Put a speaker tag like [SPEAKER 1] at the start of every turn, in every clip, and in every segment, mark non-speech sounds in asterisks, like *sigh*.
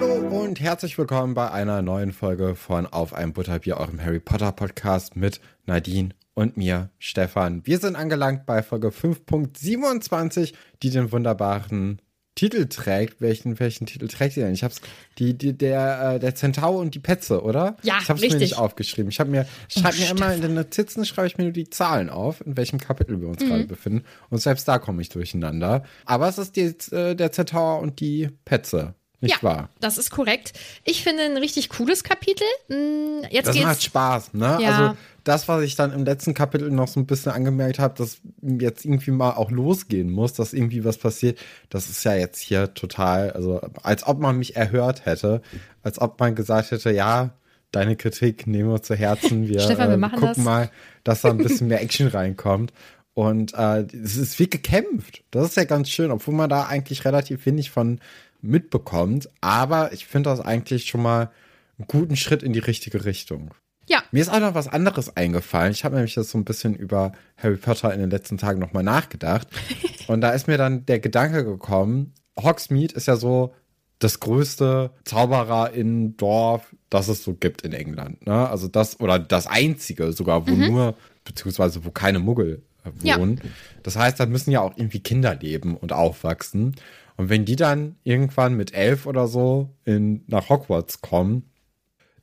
[SPEAKER 1] Hallo und herzlich willkommen bei einer neuen Folge von Auf ein Butterbier, eurem Harry Potter Podcast mit Nadine und mir, Stefan. Wir sind angelangt bei Folge 5.27, die den wunderbaren Titel trägt. Welchen, welchen Titel trägt sie denn? Ich hab's, die, die, der, äh, der Zentaur und die Petze, oder?
[SPEAKER 2] Ja,
[SPEAKER 1] Ich hab's mir
[SPEAKER 2] richtig.
[SPEAKER 1] nicht aufgeschrieben. Ich habe mir, ich schreib mir immer in den Notizen, schreibe ich mir nur die Zahlen auf, in welchem Kapitel wir uns
[SPEAKER 2] Mhm.
[SPEAKER 1] gerade befinden. Und selbst da komme ich durcheinander. Aber es ist die, äh, der Zentaur und die Petze. Nicht
[SPEAKER 2] ja,
[SPEAKER 1] wahr?
[SPEAKER 2] das ist korrekt. Ich finde ein richtig cooles Kapitel. Mm, Jetzt
[SPEAKER 1] Das
[SPEAKER 2] geht's.
[SPEAKER 1] macht Spaß, ne?
[SPEAKER 2] Ja.
[SPEAKER 1] Also das, was ich dann im letzten Kapitel noch so ein bisschen angemerkt habe, dass jetzt irgendwie mal auch losgehen muss, dass irgendwie was passiert, das ist ja jetzt hier total, also als ob man mich erhört hätte, als ob man gesagt hätte, ja, deine Kritik nehmen wir zu Herzen, *laughs* wir,
[SPEAKER 2] Stefan, wir
[SPEAKER 1] äh, gucken
[SPEAKER 2] das.
[SPEAKER 1] mal, dass da ein bisschen mehr Action reinkommt. Und äh, es ist wie gekämpft. Das ist ja ganz schön, obwohl man da eigentlich relativ wenig von mitbekommt. Aber ich finde das eigentlich schon mal einen guten Schritt in die richtige Richtung.
[SPEAKER 2] ja,
[SPEAKER 1] Mir ist auch noch was anderes eingefallen. Ich habe nämlich das so ein bisschen über Harry Potter in den letzten Tagen nochmal nachgedacht. *laughs* Und da ist mir dann der Gedanke gekommen, Hogsmeade ist ja so das größte Zauberer in Dorf, das es so gibt in England. Ne? Also das, oder das einzige sogar, wo nur, beziehungsweise wo keine Muggel äh,
[SPEAKER 2] Ja.
[SPEAKER 1] wohnen. Das heißt, da müssen ja auch irgendwie Kinder leben und aufwachsen. Und wenn die dann irgendwann mit elf oder so in, nach Hogwarts kommen,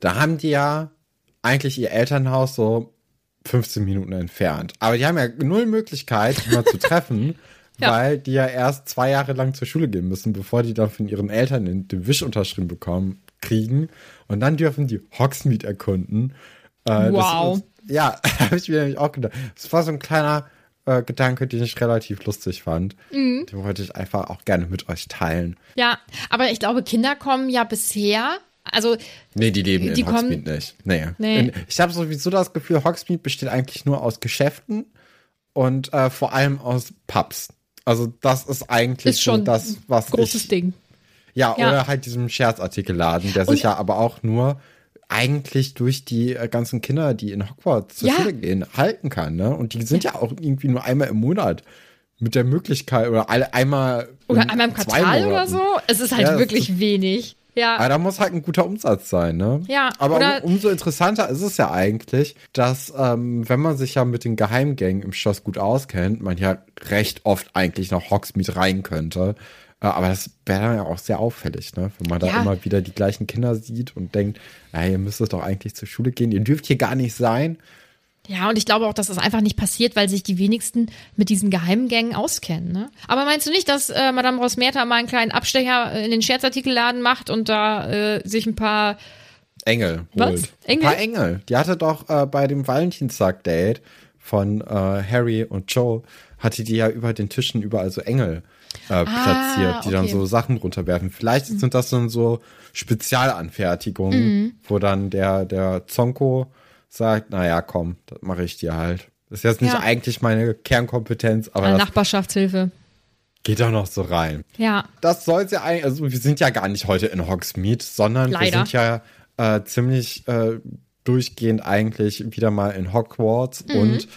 [SPEAKER 1] da haben die ja eigentlich ihr Elternhaus so 15 Minuten entfernt. Aber die haben ja null Möglichkeit, die mal zu *laughs* treffen,
[SPEAKER 2] Ja.
[SPEAKER 1] weil die ja erst zwei Jahre lang zur Schule gehen müssen, bevor die dann von ihren Eltern den, den Wisch unterschrieben bekommen, kriegen. Und dann dürfen die Hogsmeade erkunden. Äh,
[SPEAKER 2] Wow.
[SPEAKER 1] Das, ja, *laughs* habe ich mir nämlich auch gedacht. Das war so ein kleiner äh, Gedanke, den ich relativ lustig fand.
[SPEAKER 2] Mhm.
[SPEAKER 1] Den wollte ich einfach auch gerne mit euch teilen.
[SPEAKER 2] ja. Aber ich glaube, Kinder kommen ja bisher. Also,
[SPEAKER 1] Nee, die leben
[SPEAKER 2] Die
[SPEAKER 1] in
[SPEAKER 2] kommen-
[SPEAKER 1] Hogsmeade nicht. Nee.
[SPEAKER 2] Nee.
[SPEAKER 1] In, ich habe sowieso das Gefühl, Hogsmeade besteht eigentlich nur aus Geschäften und äh, vor allem aus Pubs. Also das ist eigentlich
[SPEAKER 2] ist schon
[SPEAKER 1] so das, was
[SPEAKER 2] großes
[SPEAKER 1] ich,
[SPEAKER 2] Ding.
[SPEAKER 1] Ja,
[SPEAKER 2] Ja.
[SPEAKER 1] oder halt diesem Scherzartikelladen, der sich ja aber auch nur eigentlich durch die äh, ganzen Kinder, die in Hogwarts zur
[SPEAKER 2] Ja.
[SPEAKER 1] Schule gehen, halten kann. Ne? Und die sind ja. auch irgendwie nur einmal im Monat mit der Möglichkeit oder alle einmal
[SPEAKER 2] Oder
[SPEAKER 1] in
[SPEAKER 2] einmal im Quartal oder so. Es ist halt
[SPEAKER 1] Ja,
[SPEAKER 2] wirklich wenig. Ja.
[SPEAKER 1] Aber da muss halt ein guter Umsatz sein, ne?
[SPEAKER 2] Ja,
[SPEAKER 1] Aber um, umso interessanter ist es ja eigentlich, dass, ähm, wenn man sich ja mit den Geheimgängen im Schloss gut auskennt, man ja recht oft eigentlich nach Hogsmeade rein könnte. Äh, aber das wäre dann ja auch sehr auffällig, ne? Wenn man da
[SPEAKER 2] Ja.
[SPEAKER 1] immer wieder die gleichen Kinder sieht und denkt, ja, ihr müsstet doch eigentlich zur Schule gehen, ihr dürft hier gar nicht sein.
[SPEAKER 2] Ja, und ich glaube auch, dass das einfach nicht passiert, weil sich die wenigsten mit diesen Geheimgängen auskennen. Ne? Aber meinst du nicht, dass äh, Madame Rosmerta mal einen kleinen Abstecher äh, in den Scherzartikelladen macht und da äh, sich ein paar
[SPEAKER 1] Engel
[SPEAKER 2] Was?
[SPEAKER 1] holt.
[SPEAKER 2] Engel?
[SPEAKER 1] Ein paar Engel. Die hatte doch äh, bei dem Valentinstag-Date von äh, Harry und Joe, hatte die ja über den Tischen überall so Engel äh, platziert, die dann
[SPEAKER 2] okay.
[SPEAKER 1] so Sachen runterwerfen. Vielleicht sind das dann so Spezialanfertigungen,
[SPEAKER 2] Mhm.
[SPEAKER 1] wo dann der, der Zonko sagt, naja, komm, das mache ich dir halt. Das ist jetzt nicht
[SPEAKER 2] Ja.
[SPEAKER 1] eigentlich meine Kernkompetenz, aber
[SPEAKER 2] Nachbarschaftshilfe.
[SPEAKER 1] geht doch noch so rein.
[SPEAKER 2] Ja.
[SPEAKER 1] Das soll ja eigentlich, also wir sind ja gar nicht heute in Hogsmeade, sondern wir
[SPEAKER 2] Leider.
[SPEAKER 1] sind ja äh, ziemlich äh, durchgehend eigentlich wieder mal in Hogwarts
[SPEAKER 2] Mhm.
[SPEAKER 1] und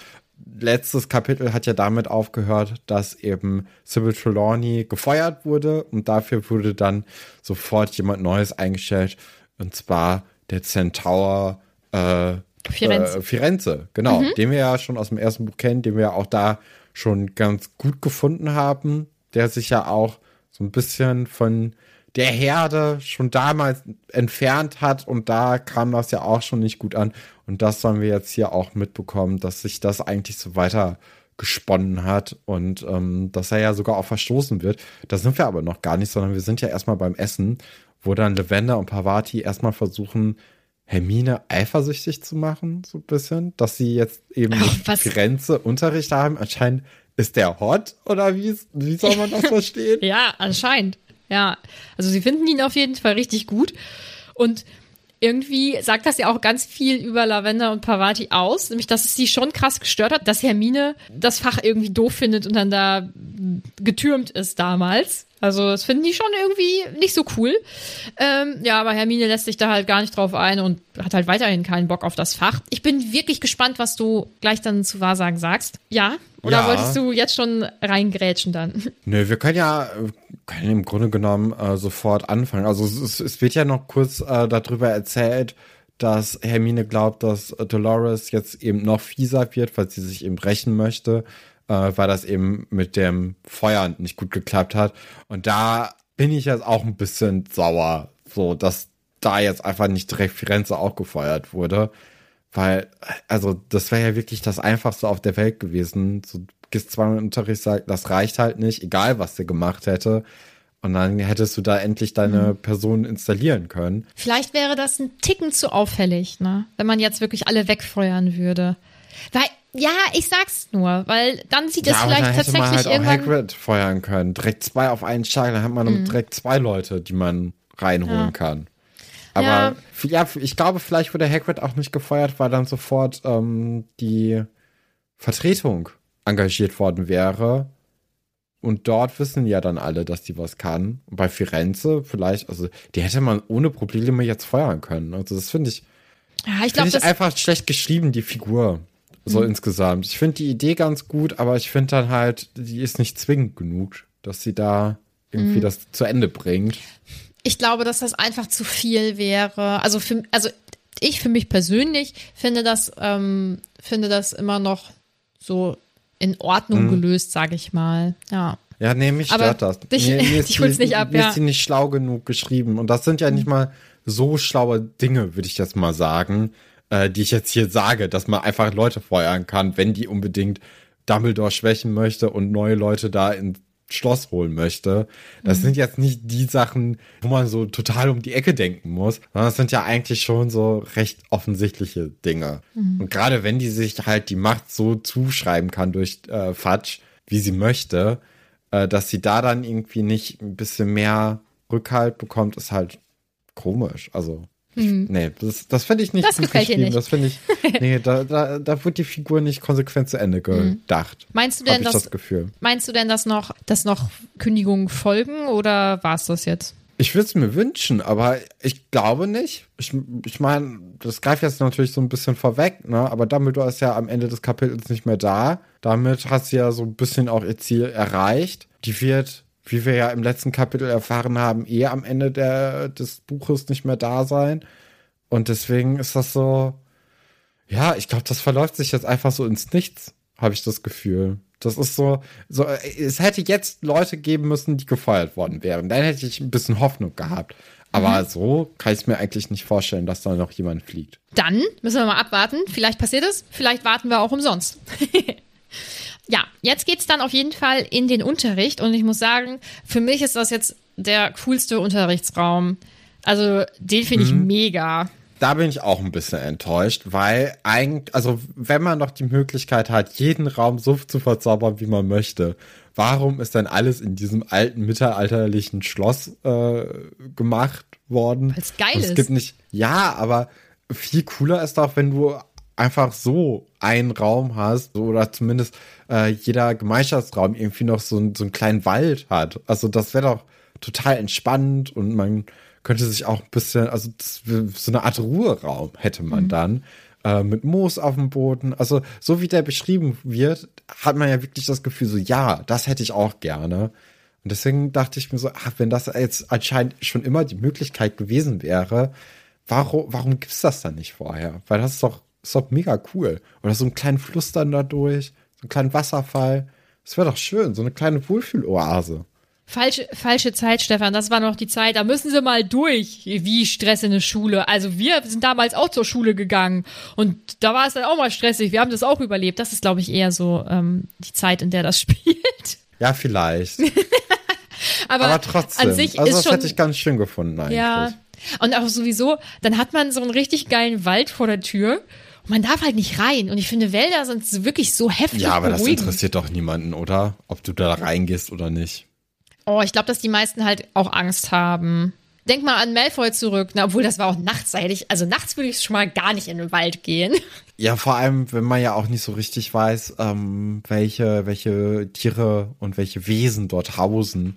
[SPEAKER 1] letztes Kapitel hat ja damit aufgehört, dass eben Sybil Trelawney gefeuert wurde und dafür wurde dann sofort jemand Neues eingestellt und zwar der Centaur äh,
[SPEAKER 2] Firenze.
[SPEAKER 1] Äh, Firenze, genau, den wir ja schon aus dem ersten Buch kennen, den wir auch da schon ganz gut gefunden haben, der sich ja auch so ein bisschen von der Herde schon damals entfernt hat und da kam das ja auch schon nicht gut an und das sollen wir jetzt hier auch mitbekommen, dass sich das eigentlich so weiter gesponnen hat und ähm, dass er ja sogar auch verstoßen wird. Da sind wir aber noch gar nicht, sondern wir sind ja erstmal beim Essen, wo dann Lavender und Pavati erstmal versuchen, Hermine eifersüchtig zu machen, so ein bisschen, dass sie jetzt eben
[SPEAKER 2] Oh?
[SPEAKER 1] Firenze Unterricht haben. Anscheinend ist der hot oder wie, wie soll man das *laughs* verstehen?
[SPEAKER 2] Ja, anscheinend. Ja. Also sie finden ihn auf jeden Fall richtig gut. Und irgendwie sagt das ja auch ganz viel über Lavender und Pavati aus, nämlich dass es sie schon krass gestört hat, dass Hermine das Fach irgendwie doof findet und dann da getürmt ist damals. Also das finden die schon irgendwie nicht so cool. Ähm, ja, aber Hermine lässt sich da halt gar nicht drauf ein und hat halt weiterhin keinen Bock auf das Fach. Ich bin wirklich gespannt, was du gleich dann zu Wahrsagen sagst. Ja? Oder
[SPEAKER 1] Ja.
[SPEAKER 2] wolltest du jetzt schon reingrätschen dann? *laughs*
[SPEAKER 1] Nö, wir können ja können im Grunde genommen äh, sofort anfangen. Also es, es wird ja noch kurz äh, darüber erzählt, dass Hermine glaubt, dass äh, Dolores jetzt eben noch fieser wird, weil sie sich eben rächen möchte, äh, weil das eben mit dem Feuer nicht gut geklappt hat. Und da bin ich jetzt auch ein bisschen sauer, so dass da jetzt einfach nicht direkt Firenze auch gefeuert wurde. Weil, also, das wäre ja wirklich das Einfachste auf der Welt gewesen. So, du gehst zweimal in den Unterricht, sagst, das reicht halt nicht, egal was der gemacht hätte. Und dann hättest du da endlich deine Person installieren können.
[SPEAKER 2] Vielleicht wäre das ein Ticken zu auffällig, ne? Wenn man jetzt wirklich alle wegfeuern würde. Weil, ja, ich sag's nur, weil dann sieht es
[SPEAKER 1] ja, aber
[SPEAKER 2] vielleicht
[SPEAKER 1] dann hätte man
[SPEAKER 2] tatsächlich
[SPEAKER 1] halt auch
[SPEAKER 2] irgendwann. Mhm.
[SPEAKER 1] Hagrid feuern können. Direkt zwei auf einen Schlag, dann hat man direkt zwei Leute, die man reinholen
[SPEAKER 2] Ja.
[SPEAKER 1] kann. Aber
[SPEAKER 2] Ja.
[SPEAKER 1] ja. ich glaube, vielleicht wurde Hagrid auch nicht gefeuert, weil dann sofort ähm, die Vertretung engagiert worden wäre. Und dort wissen ja dann alle, dass die was kann. Und bei Firenze vielleicht, also die hätte man ohne Probleme jetzt feuern können. Also das finde ich,
[SPEAKER 2] ja, ich glaube. Mhm.
[SPEAKER 1] einfach schlecht geschrieben, die Figur. So insgesamt. Ich finde die Idee ganz gut, aber ich finde dann halt, die ist nicht zwingend genug, dass sie da irgendwie
[SPEAKER 2] Mhm.
[SPEAKER 1] das zu Ende bringt.
[SPEAKER 2] Ich glaube, dass das einfach zu viel wäre. Also für, also ich für mich persönlich finde das, ähm, finde das immer noch so in Ordnung
[SPEAKER 1] Mhm.
[SPEAKER 2] gelöst, sage ich mal. Ja.
[SPEAKER 1] Ja, nee, mich
[SPEAKER 2] Aber
[SPEAKER 1] stört das. *laughs*
[SPEAKER 2] dich-
[SPEAKER 1] mir, mir *laughs* ist die,
[SPEAKER 2] nicht ab,
[SPEAKER 1] mir
[SPEAKER 2] ja.
[SPEAKER 1] ist die nicht schlau genug geschrieben. Und das sind ja nicht mal so schlaue Dinge, würde ich jetzt mal sagen, äh, die ich jetzt hier sage, dass man einfach Leute feuern kann, wenn die unbedingt Dumbledore schwächen möchte und neue Leute da ins Schloss holen möchte. Das
[SPEAKER 2] Mhm.
[SPEAKER 1] sind jetzt nicht die Sachen, wo man so total um die Ecke denken muss, sondern das sind ja eigentlich schon so recht offensichtliche Dinge.
[SPEAKER 2] Mhm.
[SPEAKER 1] Und gerade wenn die sich halt die Macht so zuschreiben kann durch äh, Fatsch, wie sie möchte, äh, dass sie da dann irgendwie nicht ein bisschen mehr Rückhalt bekommt, ist halt komisch. Also, ich, nee, das, das finde ich nicht.
[SPEAKER 2] Das
[SPEAKER 1] gut geschrieben.
[SPEAKER 2] nicht.
[SPEAKER 1] Das finde ich, *laughs* nee, da, da, da wird die Figur nicht konsequent zu Ende gedacht.
[SPEAKER 2] Meinst du denn, dass,
[SPEAKER 1] das Gefühl.
[SPEAKER 2] meinst du denn, dass noch, dass noch Kündigungen folgen oder war es das jetzt?
[SPEAKER 1] Ich würde es mir wünschen, aber ich glaube nicht. Ich, ich meine, das greift jetzt natürlich so ein bisschen vorweg, ne? aber Dumbledore ist ja am Ende des Kapitels nicht mehr da. Damit hat sie ja so ein bisschen auch ihr Ziel erreicht. Die wird, wie wir ja im letzten Kapitel erfahren haben, eh am Ende der, des Buches nicht mehr da sein. Und deswegen ist das so, ja, ich glaube, das verläuft sich jetzt einfach so ins Nichts, habe ich das Gefühl. Das ist so, so, es hätte jetzt Leute geben müssen, die gefeuert worden wären. Dann hätte ich ein bisschen Hoffnung gehabt. Aber so kann ich es mir eigentlich nicht vorstellen, dass da noch jemand fliegt.
[SPEAKER 2] Dann müssen wir mal abwarten. Vielleicht passiert es, vielleicht warten wir auch umsonst. *laughs* ja, jetzt geht's dann auf jeden Fall in den Unterricht und ich muss sagen, für mich ist das jetzt der coolste Unterrichtsraum. Also, den finde ich mega.
[SPEAKER 1] Da bin ich auch ein bisschen enttäuscht, weil eigentlich, also wenn man noch die Möglichkeit hat, jeden Raum so zu verzaubern, wie man möchte, warum ist dann alles in diesem alten mittelalterlichen Schloss äh, gemacht worden?
[SPEAKER 2] Weil's geil
[SPEAKER 1] Und es
[SPEAKER 2] ist.
[SPEAKER 1] gibt nicht, ja, aber viel cooler ist doch, wenn du einfach so einen Raum hast oder zumindest äh, jeder Gemeinschaftsraum irgendwie noch so, ein- so einen kleinen Wald hat. Also das wäre doch total entspannt und man könnte sich auch ein bisschen, also das, so eine Art Ruheraum hätte man dann äh, mit Moos auf dem Boden. Also so wie der beschrieben wird, hat man ja wirklich das Gefühl so, ja, das hätte ich auch gerne. Und deswegen dachte ich mir so, ach, wenn das jetzt anscheinend schon immer die Möglichkeit gewesen wäre, warum, warum gibt's das dann nicht vorher? Weil das ist doch, ist doch mega cool. Oder so einen kleinen Fluss dann da durch, so einen kleinen Wasserfall. Das wäre doch schön, so eine kleine Wohlfühloase.
[SPEAKER 2] Falsche, falsche Zeit, Stefan. Das war noch die Zeit. Da müssen sie mal durch. Wie Stress in der Schule. Also wir sind damals auch zur Schule gegangen. Und da war es dann auch mal stressig. Wir haben das auch überlebt. Das ist, glaube ich, eher so ähm, die Zeit, in der das *laughs* spielt.
[SPEAKER 1] Ja, vielleicht. *laughs*
[SPEAKER 2] Aber,
[SPEAKER 1] Aber trotzdem.
[SPEAKER 2] an sich
[SPEAKER 1] also
[SPEAKER 2] ist
[SPEAKER 1] das
[SPEAKER 2] schon.
[SPEAKER 1] hätte ich ganz schön gefunden eigentlich.
[SPEAKER 2] ja. Und auch sowieso, dann hat man so einen richtig geilen Wald vor der Tür. Man darf halt nicht rein. Und ich finde, Wälder sind wirklich so heftig
[SPEAKER 1] Ja, aber das
[SPEAKER 2] beruhigend.
[SPEAKER 1] interessiert doch niemanden, oder? Ob du da reingehst oder nicht.
[SPEAKER 2] Oh, ich glaube, dass die meisten halt auch Angst haben. Denk mal an Malfoy zurück. Na, obwohl das war auch nachts. ich- Also nachts würde ich schon mal gar nicht in den Wald gehen. *laughs*
[SPEAKER 1] Ja, vor allem, wenn man ja auch nicht so richtig weiß, ähm, welche, welche Tiere und welche Wesen dort hausen.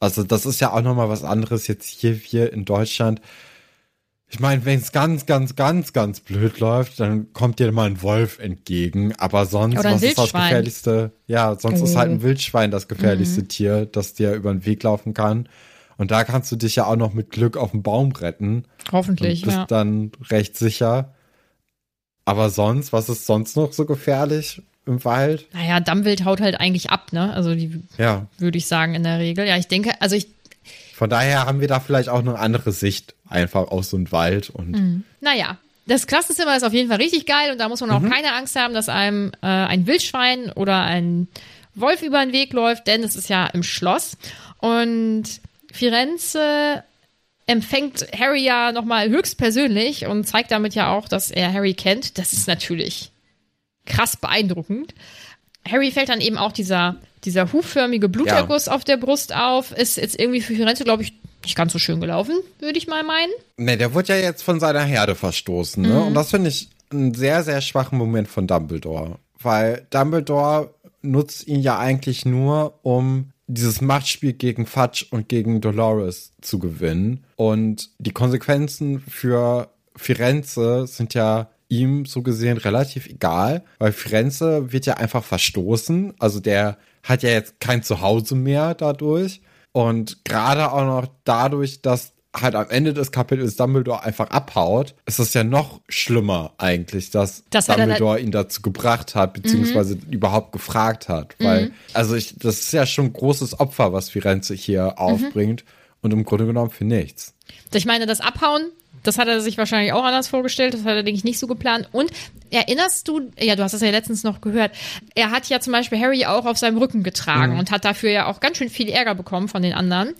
[SPEAKER 1] Also das ist ja auch nochmal was anderes jetzt hier wir in Deutschland. Ich meine, wenn es ganz, ganz, ganz, ganz blöd läuft, dann kommt dir mal ein Wolf entgegen. Aber sonst,
[SPEAKER 2] Oder
[SPEAKER 1] was ist das gefährlichste? Ja, sonst ist halt
[SPEAKER 2] Oh.
[SPEAKER 1] ein Wildschwein das gefährlichste Tier, das dir über den Weg laufen kann. Und da kannst du dich ja auch noch mit Glück auf den Baum retten.
[SPEAKER 2] Hoffentlich,
[SPEAKER 1] und bist
[SPEAKER 2] ja.
[SPEAKER 1] dann recht sicher. Aber sonst, was ist sonst noch so gefährlich im Wald?
[SPEAKER 2] Naja, Dammwild haut halt eigentlich ab, ne? Also die
[SPEAKER 1] Ja,
[SPEAKER 2] würde ich sagen in der Regel. Ja, ich denke, also ich,
[SPEAKER 1] von daher haben wir da vielleicht auch eine andere Sicht einfach aus so einem Wald und
[SPEAKER 2] naja. Das Klassenzimmer ist auf jeden Fall richtig geil und da muss man auch
[SPEAKER 1] Mhm.
[SPEAKER 2] keine Angst haben, dass einem äh, ein Wildschwein oder ein Wolf über den Weg läuft, denn es ist ja im Schloss. Und Firenze empfängt Harry ja nochmal höchstpersönlich und zeigt damit ja auch, dass er Harry kennt. Das ist natürlich krass beeindruckend. Harry fällt dann eben auch dieser, dieser hufförmige Bluterguss auf der Brust auf. Ist jetzt irgendwie für Firenze, glaube ich, nicht ganz so schön gelaufen, würde ich mal meinen.
[SPEAKER 1] Ne, der wurde ja jetzt von seiner Herde verstoßen, ne? Und das finde ich einen sehr, sehr schwachen Moment von Dumbledore. Weil Dumbledore nutzt ihn ja eigentlich nur, um dieses Machtspiel gegen Fudge und gegen Dolores zu gewinnen. Und die Konsequenzen für Firenze sind ja ihm so gesehen relativ egal, weil Firenze wird ja einfach verstoßen. Also der hat ja jetzt kein Zuhause mehr dadurch. Und gerade auch noch dadurch, dass halt am Ende des Kapitels Dumbledore einfach abhaut, ist es ja noch schlimmer eigentlich, dass
[SPEAKER 2] Das er
[SPEAKER 1] Dumbledore ihn dazu gebracht hat, beziehungsweise
[SPEAKER 2] Mhm.
[SPEAKER 1] überhaupt gefragt hat. Weil, also ich, das ist ja schon ein großes Opfer, was Firenze
[SPEAKER 2] Mhm.
[SPEAKER 1] hier aufbringt. Und im Grunde genommen für nichts.
[SPEAKER 2] Ich meine, das Abhauen, das hat er sich wahrscheinlich auch anders vorgestellt. Das hat er, denke ich, nicht so geplant. Und erinnerst du, ja, du hast das ja letztens noch gehört, er hat ja zum Beispiel Harry auch auf seinem Rücken getragen und hat dafür ja auch ganz schön viel Ärger bekommen von den anderen.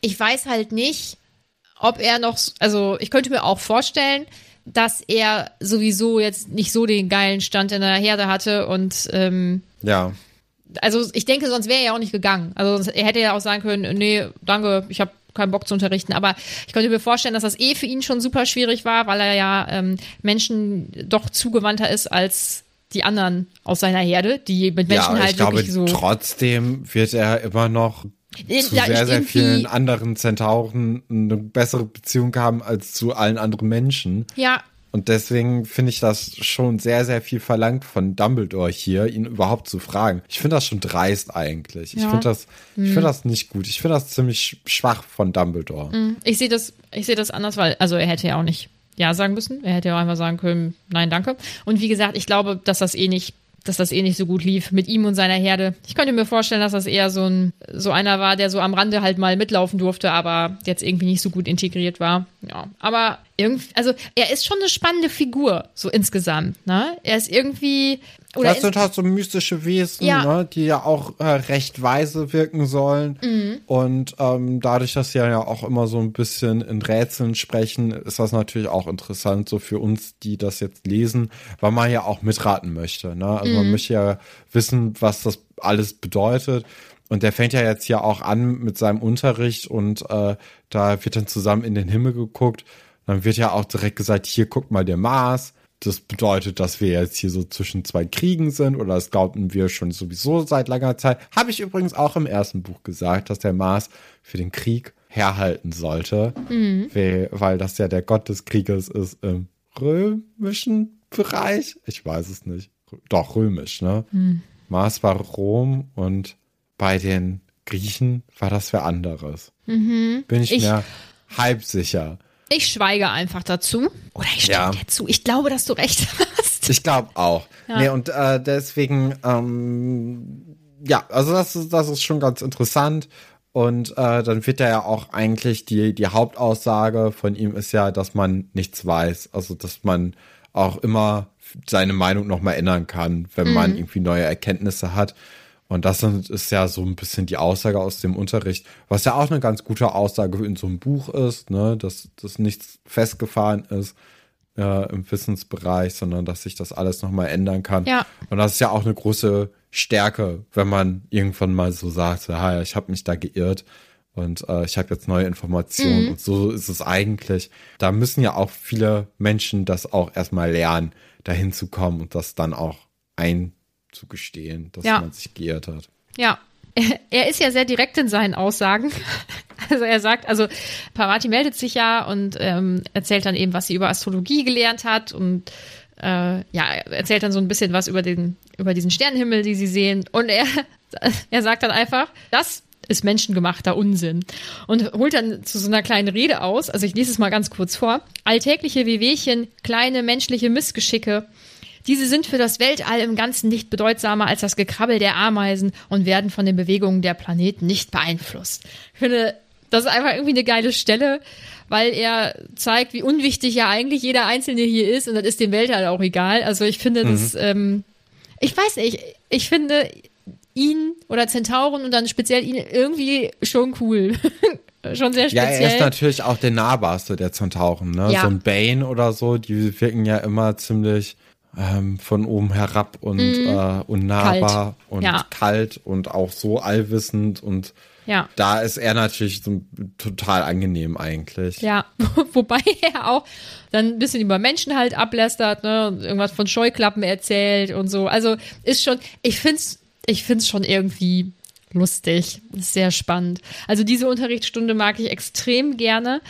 [SPEAKER 2] Ich weiß halt nicht, ob er noch, also ich könnte mir auch vorstellen, dass er sowieso jetzt nicht so den geilen Stand in der Herde hatte und ähm,
[SPEAKER 1] Ja.
[SPEAKER 2] also ich denke, sonst wäre er ja auch nicht gegangen. Also er hätte ja auch sagen können, nee, danke, ich habe keinen Bock zu unterrichten. Aber ich könnte mir vorstellen, dass das eh für ihn schon super schwierig war, weil er ja ähm, Menschen doch zugewandter ist als die anderen aus seiner Herde, die mit
[SPEAKER 1] Ja,
[SPEAKER 2] Menschen
[SPEAKER 1] aber
[SPEAKER 2] halt
[SPEAKER 1] ich glaube,
[SPEAKER 2] wirklich so.
[SPEAKER 1] trotzdem wird er immer noch
[SPEAKER 2] Ja,
[SPEAKER 1] zu
[SPEAKER 2] ich
[SPEAKER 1] sehr, sehr vielen anderen Zentauren eine bessere Beziehung haben als zu allen anderen Menschen.
[SPEAKER 2] Ja,
[SPEAKER 1] Und deswegen finde ich das schon sehr, sehr viel verlangt von Dumbledore hier, ihn überhaupt zu fragen. Ich finde das schon dreist eigentlich. Ich
[SPEAKER 2] Ja.
[SPEAKER 1] finde das,
[SPEAKER 2] Hm.
[SPEAKER 1] ich finde das nicht gut. Ich finde das ziemlich sch- schwach von Dumbledore.
[SPEAKER 2] ich sehe das, ich sehe das anders, weil, also er hätte ja auch nicht Ja sagen müssen. Er hätte ja auch einfach sagen können, nein, danke. Und wie gesagt, ich glaube, dass das eh nicht dass das eh nicht so gut lief mit ihm und seiner Herde. Ich könnte mir vorstellen, dass das eher so ein so einer war, der so am Rande halt mal mitlaufen durfte, aber jetzt irgendwie nicht so gut integriert war. Ja, aber irgendwie, also er ist schon eine spannende Figur so insgesamt. Ne, er ist irgendwie Oder
[SPEAKER 1] das sind halt so mystische Wesen,
[SPEAKER 2] Ja.
[SPEAKER 1] ne, die ja auch äh, recht weise wirken sollen.
[SPEAKER 2] Mhm.
[SPEAKER 1] Und ähm, dadurch, dass sie ja auch immer so ein bisschen in Rätseln sprechen, ist das natürlich auch interessant, so für uns, die das jetzt lesen, weil man ja auch mitraten möchte. Ne? Also
[SPEAKER 2] Mhm.
[SPEAKER 1] man möchte ja wissen, was das alles bedeutet. Und der fängt ja jetzt ja auch an mit seinem Unterricht und äh, da wird dann zusammen in den Himmel geguckt. Dann wird ja auch direkt gesagt, hier guckt mal der Mars. Das bedeutet, dass wir jetzt hier so zwischen zwei Kriegen sind oder das glaubten wir schon sowieso seit langer Zeit. Habe ich übrigens auch im ersten Buch gesagt, dass der Mars für den Krieg herhalten sollte, weil, weil das ja der Gott des Krieges ist im römischen Bereich. Ich weiß es nicht. Doch, römisch, ne? Mars war Rom und bei den Griechen war das wer anderes. Bin ich,
[SPEAKER 2] Ich-
[SPEAKER 1] mir halb sicher.
[SPEAKER 2] Ich schweige einfach dazu. Oder ich stimme
[SPEAKER 1] Ja.
[SPEAKER 2] dir zu. Ich glaube, dass du recht hast.
[SPEAKER 1] Ich glaube auch. Nee, und äh, deswegen, ähm, ja, also das ist, das ist schon ganz interessant. Und äh, dann wird er ja auch eigentlich die, die Hauptaussage von ihm ist ja, dass man nichts weiß. Also, dass man auch immer seine Meinung nochmal ändern kann, wenn man irgendwie neue Erkenntnisse hat. Und das ist ja so ein bisschen die Aussage aus dem Unterricht, was ja auch eine ganz gute Aussage in so einem Buch ist, ne, dass, dass nichts festgefahren ist äh, im Wissensbereich, sondern dass sich das alles nochmal ändern kann.
[SPEAKER 2] Ja.
[SPEAKER 1] Und das ist ja auch eine große Stärke, wenn man irgendwann mal so sagt, ja, ich habe mich da geirrt und äh, ich habe jetzt neue Informationen und so ist es eigentlich. Da müssen ja auch viele Menschen das auch erstmal lernen, dahin zu kommen und das dann auch einzugestehen, dass
[SPEAKER 2] Ja.
[SPEAKER 1] man sich geirrt hat.
[SPEAKER 2] Ja. *laughs* Er- ist ja sehr direkt in seinen Aussagen. *laughs* Also er sagt, also Parvati meldet sich ja und ähm, erzählt dann eben, was sie über Astrologie gelernt hat und äh, ja, er erzählt dann so ein bisschen was über den, über diesen Sternenhimmel, die sie sehen. Und er, *laughs* er sagt dann einfach, das ist menschengemachter Unsinn. Und holt dann zu so einer kleinen Rede aus, also ich lese es mal ganz kurz vor. Alltägliche Wehwehchen, kleine menschliche Missgeschicke, diese sind für das Weltall im Ganzen nicht bedeutsamer als das Gekrabbel der Ameisen und werden von den Bewegungen der Planeten nicht beeinflusst. Ich finde, das ist einfach irgendwie eine geile Stelle, weil er zeigt, wie unwichtig ja eigentlich jeder Einzelne hier ist und das ist dem Weltall auch egal. Also ich finde das, ähm, ich weiß nicht, ich finde ihn oder Zentauren und dann speziell ihn irgendwie schon cool. *laughs* schon sehr
[SPEAKER 1] Ja,
[SPEAKER 2] speziell.
[SPEAKER 1] er ist natürlich auch der nahbarste der Zentauren, ne?
[SPEAKER 2] Ja.
[SPEAKER 1] So ein Bane oder so, die wirken ja immer ziemlich ähm, von oben herab und äh, unnahbar
[SPEAKER 2] Kalt.
[SPEAKER 1] und
[SPEAKER 2] Ja.
[SPEAKER 1] kalt und auch so allwissend und
[SPEAKER 2] ja.
[SPEAKER 1] da ist er natürlich so total angenehm eigentlich.
[SPEAKER 2] Ja, *laughs* wobei er auch dann ein bisschen über Menschen halt ablästert, ne, und irgendwas von Scheuklappen erzählt und so. Also ist schon, ich find's, ich find's schon irgendwie lustig, sehr spannend. Also diese Unterrichtsstunde mag ich extrem gerne.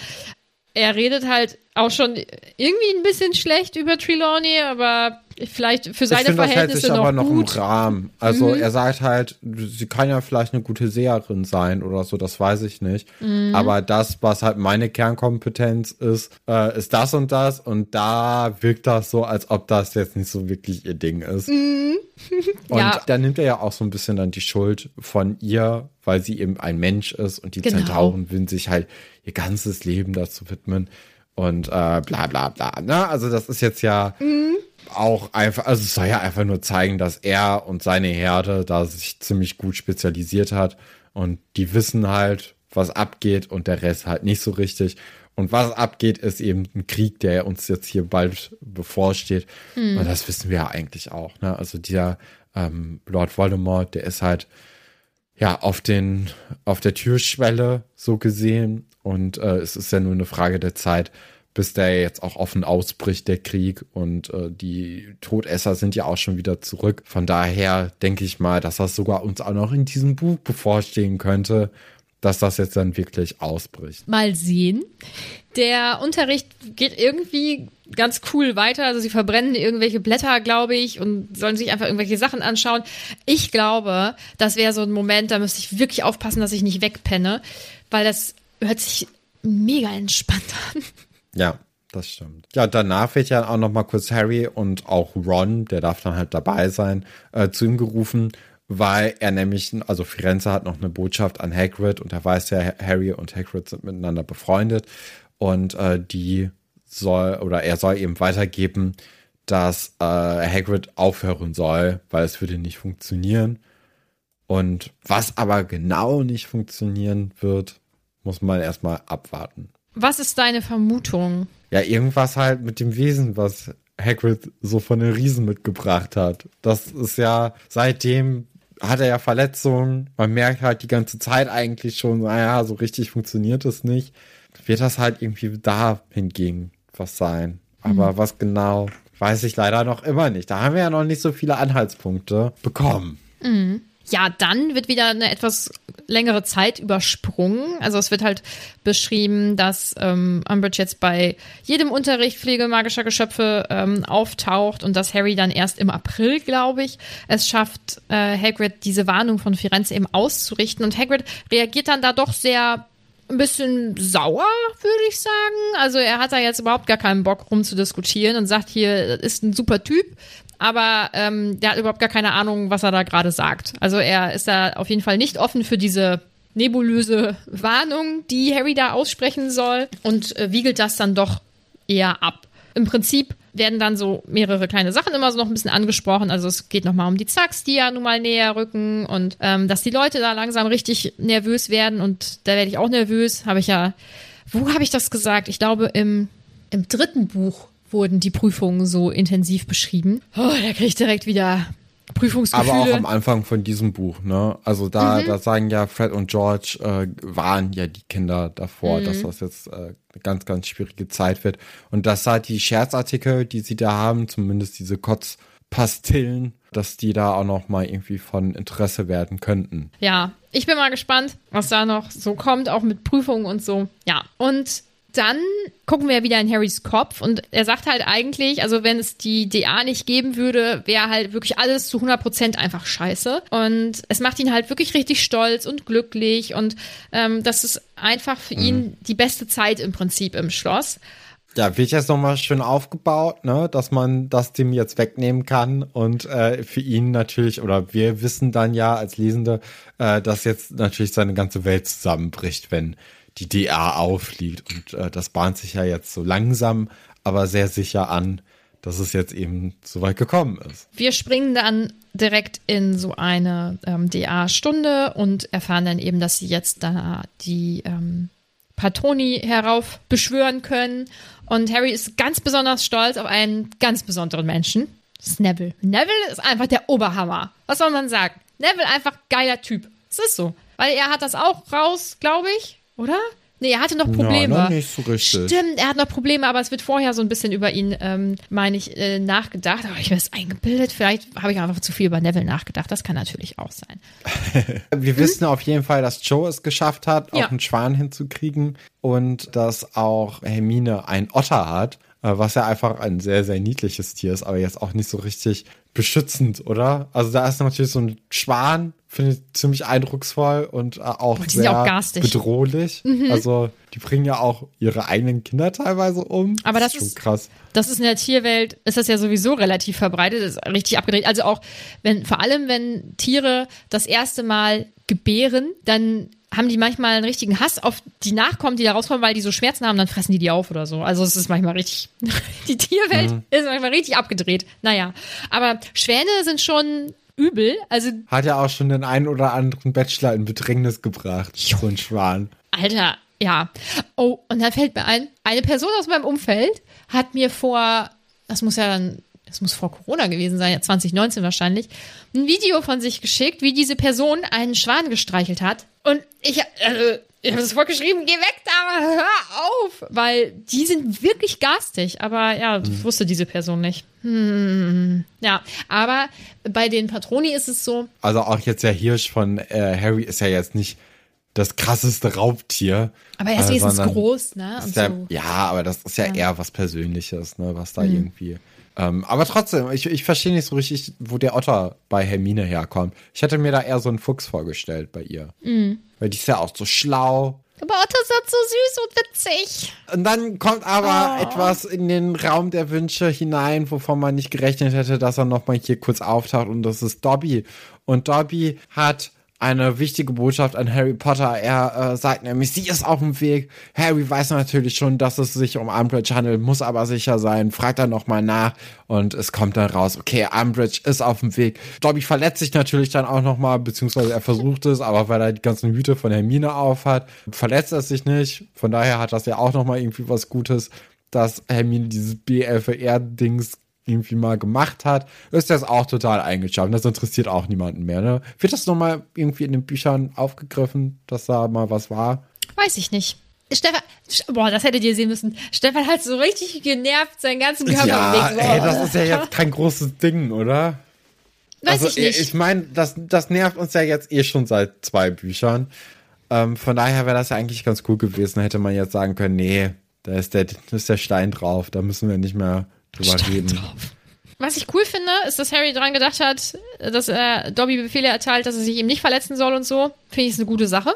[SPEAKER 2] Er redet halt auch schon irgendwie ein bisschen schlecht über Trelawney, aber vielleicht für
[SPEAKER 1] Ich
[SPEAKER 2] seine
[SPEAKER 1] finde, das hält
[SPEAKER 2] Verhältnisse
[SPEAKER 1] sich aber
[SPEAKER 2] noch. Mhm.
[SPEAKER 1] im Rahmen. Also er sagt halt, sie kann ja vielleicht eine gute Seherin sein oder so, das weiß ich nicht.
[SPEAKER 2] Mhm.
[SPEAKER 1] Aber das, was halt meine Kernkompetenz ist, äh, ist das und das. Und da wirkt das so, als ob das jetzt nicht so wirklich ihr Ding ist. *laughs* Und
[SPEAKER 2] Mhm. Ja.
[SPEAKER 1] da nimmt er ja auch so ein bisschen dann die Schuld von ihr, weil sie eben ein Mensch ist und die
[SPEAKER 2] Genau.
[SPEAKER 1] Zentauren will sich halt ihr ganzes Leben dazu widmen und äh, bla bla bla. Ne? Also das ist jetzt ja auch einfach, also es soll ja einfach nur zeigen, dass er und seine Herde da sich ziemlich gut spezialisiert hat und die wissen halt, was abgeht und der Rest halt nicht so richtig. Und was abgeht, ist eben ein Krieg, der uns jetzt hier bald bevorsteht. Und das wissen wir ja eigentlich auch. Ne? Also dieser ähm, Lord Voldemort, der ist halt ja auf den auf der Türschwelle so gesehen und äh, es ist ja nur eine Frage der Zeit, bis der jetzt auch offen ausbricht der Krieg und äh, die Todesser sind ja auch schon wieder zurück. Von daher denke ich mal, dass das sogar uns auch noch in diesem Buch bevorstehen könnte, dass das jetzt dann wirklich ausbricht.
[SPEAKER 2] Mal sehen. Der Unterricht geht irgendwie ganz cool weiter. Also sie verbrennen irgendwelche Blätter, glaube ich, und sollen sich einfach irgendwelche Sachen anschauen. Ich glaube, das wäre so ein Moment, da müsste ich wirklich aufpassen, dass ich nicht wegpenne, weil das hört sich mega entspannt an.
[SPEAKER 1] Ja, das stimmt. Ja, danach wird ja auch noch mal kurz Harry und auch Ron, der darf dann halt dabei sein, äh, zu ihm gerufen, weil er nämlich, also Firenze hat noch eine Botschaft an Hagrid und er weiß ja, Harry und Hagrid sind miteinander befreundet und äh, die soll oder er soll eben weitergeben, dass äh, Hagrid aufhören soll, weil es würde nicht funktionieren. Und was aber genau nicht funktionieren wird, muss man erstmal abwarten.
[SPEAKER 2] Was ist deine Vermutung?
[SPEAKER 1] Ja, irgendwas halt mit dem Wesen, was Hagrid so von den Riesen mitgebracht hat. Das ist ja seitdem hat er ja Verletzungen. Man merkt halt die ganze Zeit eigentlich schon, naja, so richtig funktioniert es nicht. Wird das halt irgendwie da hingegen was sein. Aber mhm. was genau, weiß ich leider noch immer nicht. Da haben wir ja noch nicht so viele Anhaltspunkte bekommen.
[SPEAKER 2] Mhm. Ja, dann wird wieder eine etwas längere Zeit übersprungen. Also es wird halt beschrieben, dass ähm, Umbridge jetzt bei jedem Unterricht Pflege magischer Geschöpfe ähm, auftaucht und dass Harry dann erst im April, glaube ich, es schafft, äh, Hagrid diese Warnung von Firenze eben auszurichten. Und Hagrid reagiert dann da doch sehr ein bisschen sauer, würde ich sagen. Also er hat da jetzt überhaupt gar keinen Bock rumzudiskutieren und sagt hier, ist ein super Typ, aber ähm, der hat überhaupt gar keine Ahnung, was er da gerade sagt. Also er ist da auf jeden Fall nicht offen für diese nebulöse Warnung, die Harry da aussprechen soll und äh, wiegelt das dann doch eher ab. Im Prinzip werden dann so mehrere kleine Sachen immer so noch ein bisschen angesprochen. Also es geht nochmal um die Zacks, die ja nun mal näher rücken und ähm, dass die Leute da langsam richtig nervös werden und da werde ich auch nervös. Habe ich ja, wo habe ich das gesagt? Ich glaube im, im dritten Buch wurden die Prüfungen so intensiv beschrieben. Oh, da kriege ich direkt wieder Prüfungsgefühle.
[SPEAKER 1] Aber auch am Anfang von diesem Buch, ne? Also da, mhm. da sagen ja Fred und George, äh, waren ja die Kinder davor, mhm. dass das jetzt äh, eine ganz, ganz schwierige Zeit wird. Und dass halt die Scherzartikel, die sie da haben, zumindest diese Kotzpastillen, dass die da auch noch mal irgendwie von Interesse werden könnten.
[SPEAKER 2] Ja, ich bin mal gespannt, was da noch so kommt, auch mit Prüfungen und so. Ja, und dann gucken wir wieder in Harrys Kopf und er sagt halt eigentlich, also wenn es die DA nicht geben würde, wäre halt wirklich alles zu 100% einfach scheiße. Und es macht ihn halt wirklich richtig stolz und glücklich und ähm, das ist einfach für mhm. ihn die beste Zeit im Prinzip im Schloss.
[SPEAKER 1] Ja, wird jetzt nochmal schön aufgebaut, ne, dass man das dem jetzt wegnehmen kann und äh, für ihn natürlich, oder wir wissen dann ja als Lesende, äh, dass jetzt natürlich seine ganze Welt zusammenbricht, wenn die DA aufliegt. Und äh, das bahnt sich ja jetzt so langsam, aber sehr sicher an, dass es jetzt eben so weit gekommen ist.
[SPEAKER 2] Wir springen dann direkt in so eine ähm, DA-Stunde und erfahren dann eben, dass sie jetzt da die ähm, Patroni heraufbeschwören können. Und Harry ist ganz besonders stolz auf einen ganz besonderen Menschen. Neville. Neville ist einfach der Oberhammer. Was soll man sagen? Neville einfach geiler Typ. Es ist so. Weil er hat das auch raus, glaube ich. Oder? Nee, er hatte noch Probleme.
[SPEAKER 1] Ja, nicht so richtig.
[SPEAKER 2] Stimmt, er hat noch Probleme, aber es wird vorher so ein bisschen über ihn, ähm, meine ich, äh, nachgedacht. Aber ich mir das eingebildet. Vielleicht habe ich einfach zu viel über Neville nachgedacht. Das kann natürlich auch sein. *laughs*
[SPEAKER 1] Wir mhm. wissen auf jeden Fall, dass Joe es geschafft hat, ja. auch einen Schwan hinzukriegen und dass auch Hermine einen Otter hat, äh, was ja einfach ein sehr, sehr niedliches Tier ist, aber jetzt auch nicht so richtig beschützend, oder? Also da ist natürlich so ein Schwan, finde ich ziemlich eindrucksvoll und äh, auch oh, sehr auch bedrohlich. Mhm. Also die bringen ja auch ihre eigenen Kinder teilweise um.
[SPEAKER 2] Aber das, das ist schon krass. Das ist in der Tierwelt, ist das ja sowieso relativ verbreitet, ist richtig abgedreht. Also auch wenn, vor allem wenn Tiere das erste Mal gebären, dann haben die manchmal einen richtigen Hass auf die Nachkommen, die da rauskommen, weil die so Schmerzen haben, dann fressen die die auf oder so. Also es ist manchmal richtig, *laughs* die Tierwelt mhm. ist manchmal richtig abgedreht. Naja, aber Schwäne sind schon übel. Also
[SPEAKER 1] hat ja auch schon den einen oder anderen Bachelor in Bedrängnis gebracht, so ein Schwan.
[SPEAKER 2] Alter, ja. Oh, und dann fällt mir ein, eine Person aus meinem Umfeld hat mir vor, das muss ja dann das muss vor Corona gewesen sein, 2019 wahrscheinlich, ein Video von sich geschickt, wie diese Person einen Schwan gestreichelt hat. Und ich, also, ich habe sofort geschrieben, geh weg da, hör auf, weil die sind wirklich garstig. Aber ja, das mhm. wusste diese Person nicht. Hm. Ja, aber bei den Patroni ist es so.
[SPEAKER 1] Also auch jetzt der Hirsch von äh, Harry ist ja jetzt nicht das krasseste Raubtier.
[SPEAKER 2] Aber er ist äh, wenigstens groß, ne?
[SPEAKER 1] Der, so. Ja, aber das ist ja, ja, eher was Persönliches, ne? Was da mhm. irgendwie ähm, aber trotzdem, ich, ich verstehe nicht so richtig, wo der Otter bei Hermine herkommt. Ich hätte mir da eher so einen Fuchs vorgestellt bei ihr. Mhm. Weil die ist ja auch so schlau.
[SPEAKER 2] Aber Otter sind so süß und witzig.
[SPEAKER 1] Und dann kommt aber oh. etwas in den Raum der Wünsche hinein, wovon man nicht gerechnet hätte, dass er nochmal hier kurz auftaucht. Und das ist Dobby. Und Dobby hat eine wichtige Botschaft an Harry Potter. Er äh, sagt nämlich, sie ist auf dem Weg. Harry weiß natürlich schon, dass es sich um Umbridge handelt, muss aber sicher sein, fragt dann nochmal nach und es kommt dann raus, okay, Umbridge ist auf dem Weg. Dobby verletzt sich natürlich dann auch nochmal, beziehungsweise er versucht es, aber weil er die ganzen Hüte von Hermine aufhat, verletzt er sich nicht. Von daher hat das ja auch nochmal irgendwie was Gutes, dass Hermine dieses BFR-Dings irgendwie mal gemacht hat, ist das auch total eingeschaut. Das interessiert auch niemanden mehr. Ne? Wird das nochmal irgendwie in den Büchern aufgegriffen, dass da mal was war?
[SPEAKER 2] Weiß ich nicht. Stefan, boah, das hättet ihr sehen müssen. Stefan hat so richtig genervt seinen ganzen Körper
[SPEAKER 1] ja. Ey, das ist ja jetzt kein großes Ding, oder?
[SPEAKER 2] Weiß
[SPEAKER 1] also,
[SPEAKER 2] ich nicht.
[SPEAKER 1] Ich meine, das, das nervt uns ja jetzt eh schon seit zwei Büchern. Ähm, von daher wäre das ja eigentlich ganz cool gewesen. Hätte man jetzt sagen können, nee, da ist der, da ist der Stein drauf, da müssen wir nicht mehr
[SPEAKER 2] drauf. Was ich cool finde, ist, dass Harry dran gedacht hat, dass er Dobby Befehle erteilt, dass er sich eben nicht verletzen soll und so. Finde ich ist eine gute Sache.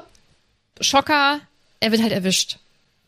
[SPEAKER 2] Schocker, er wird halt erwischt.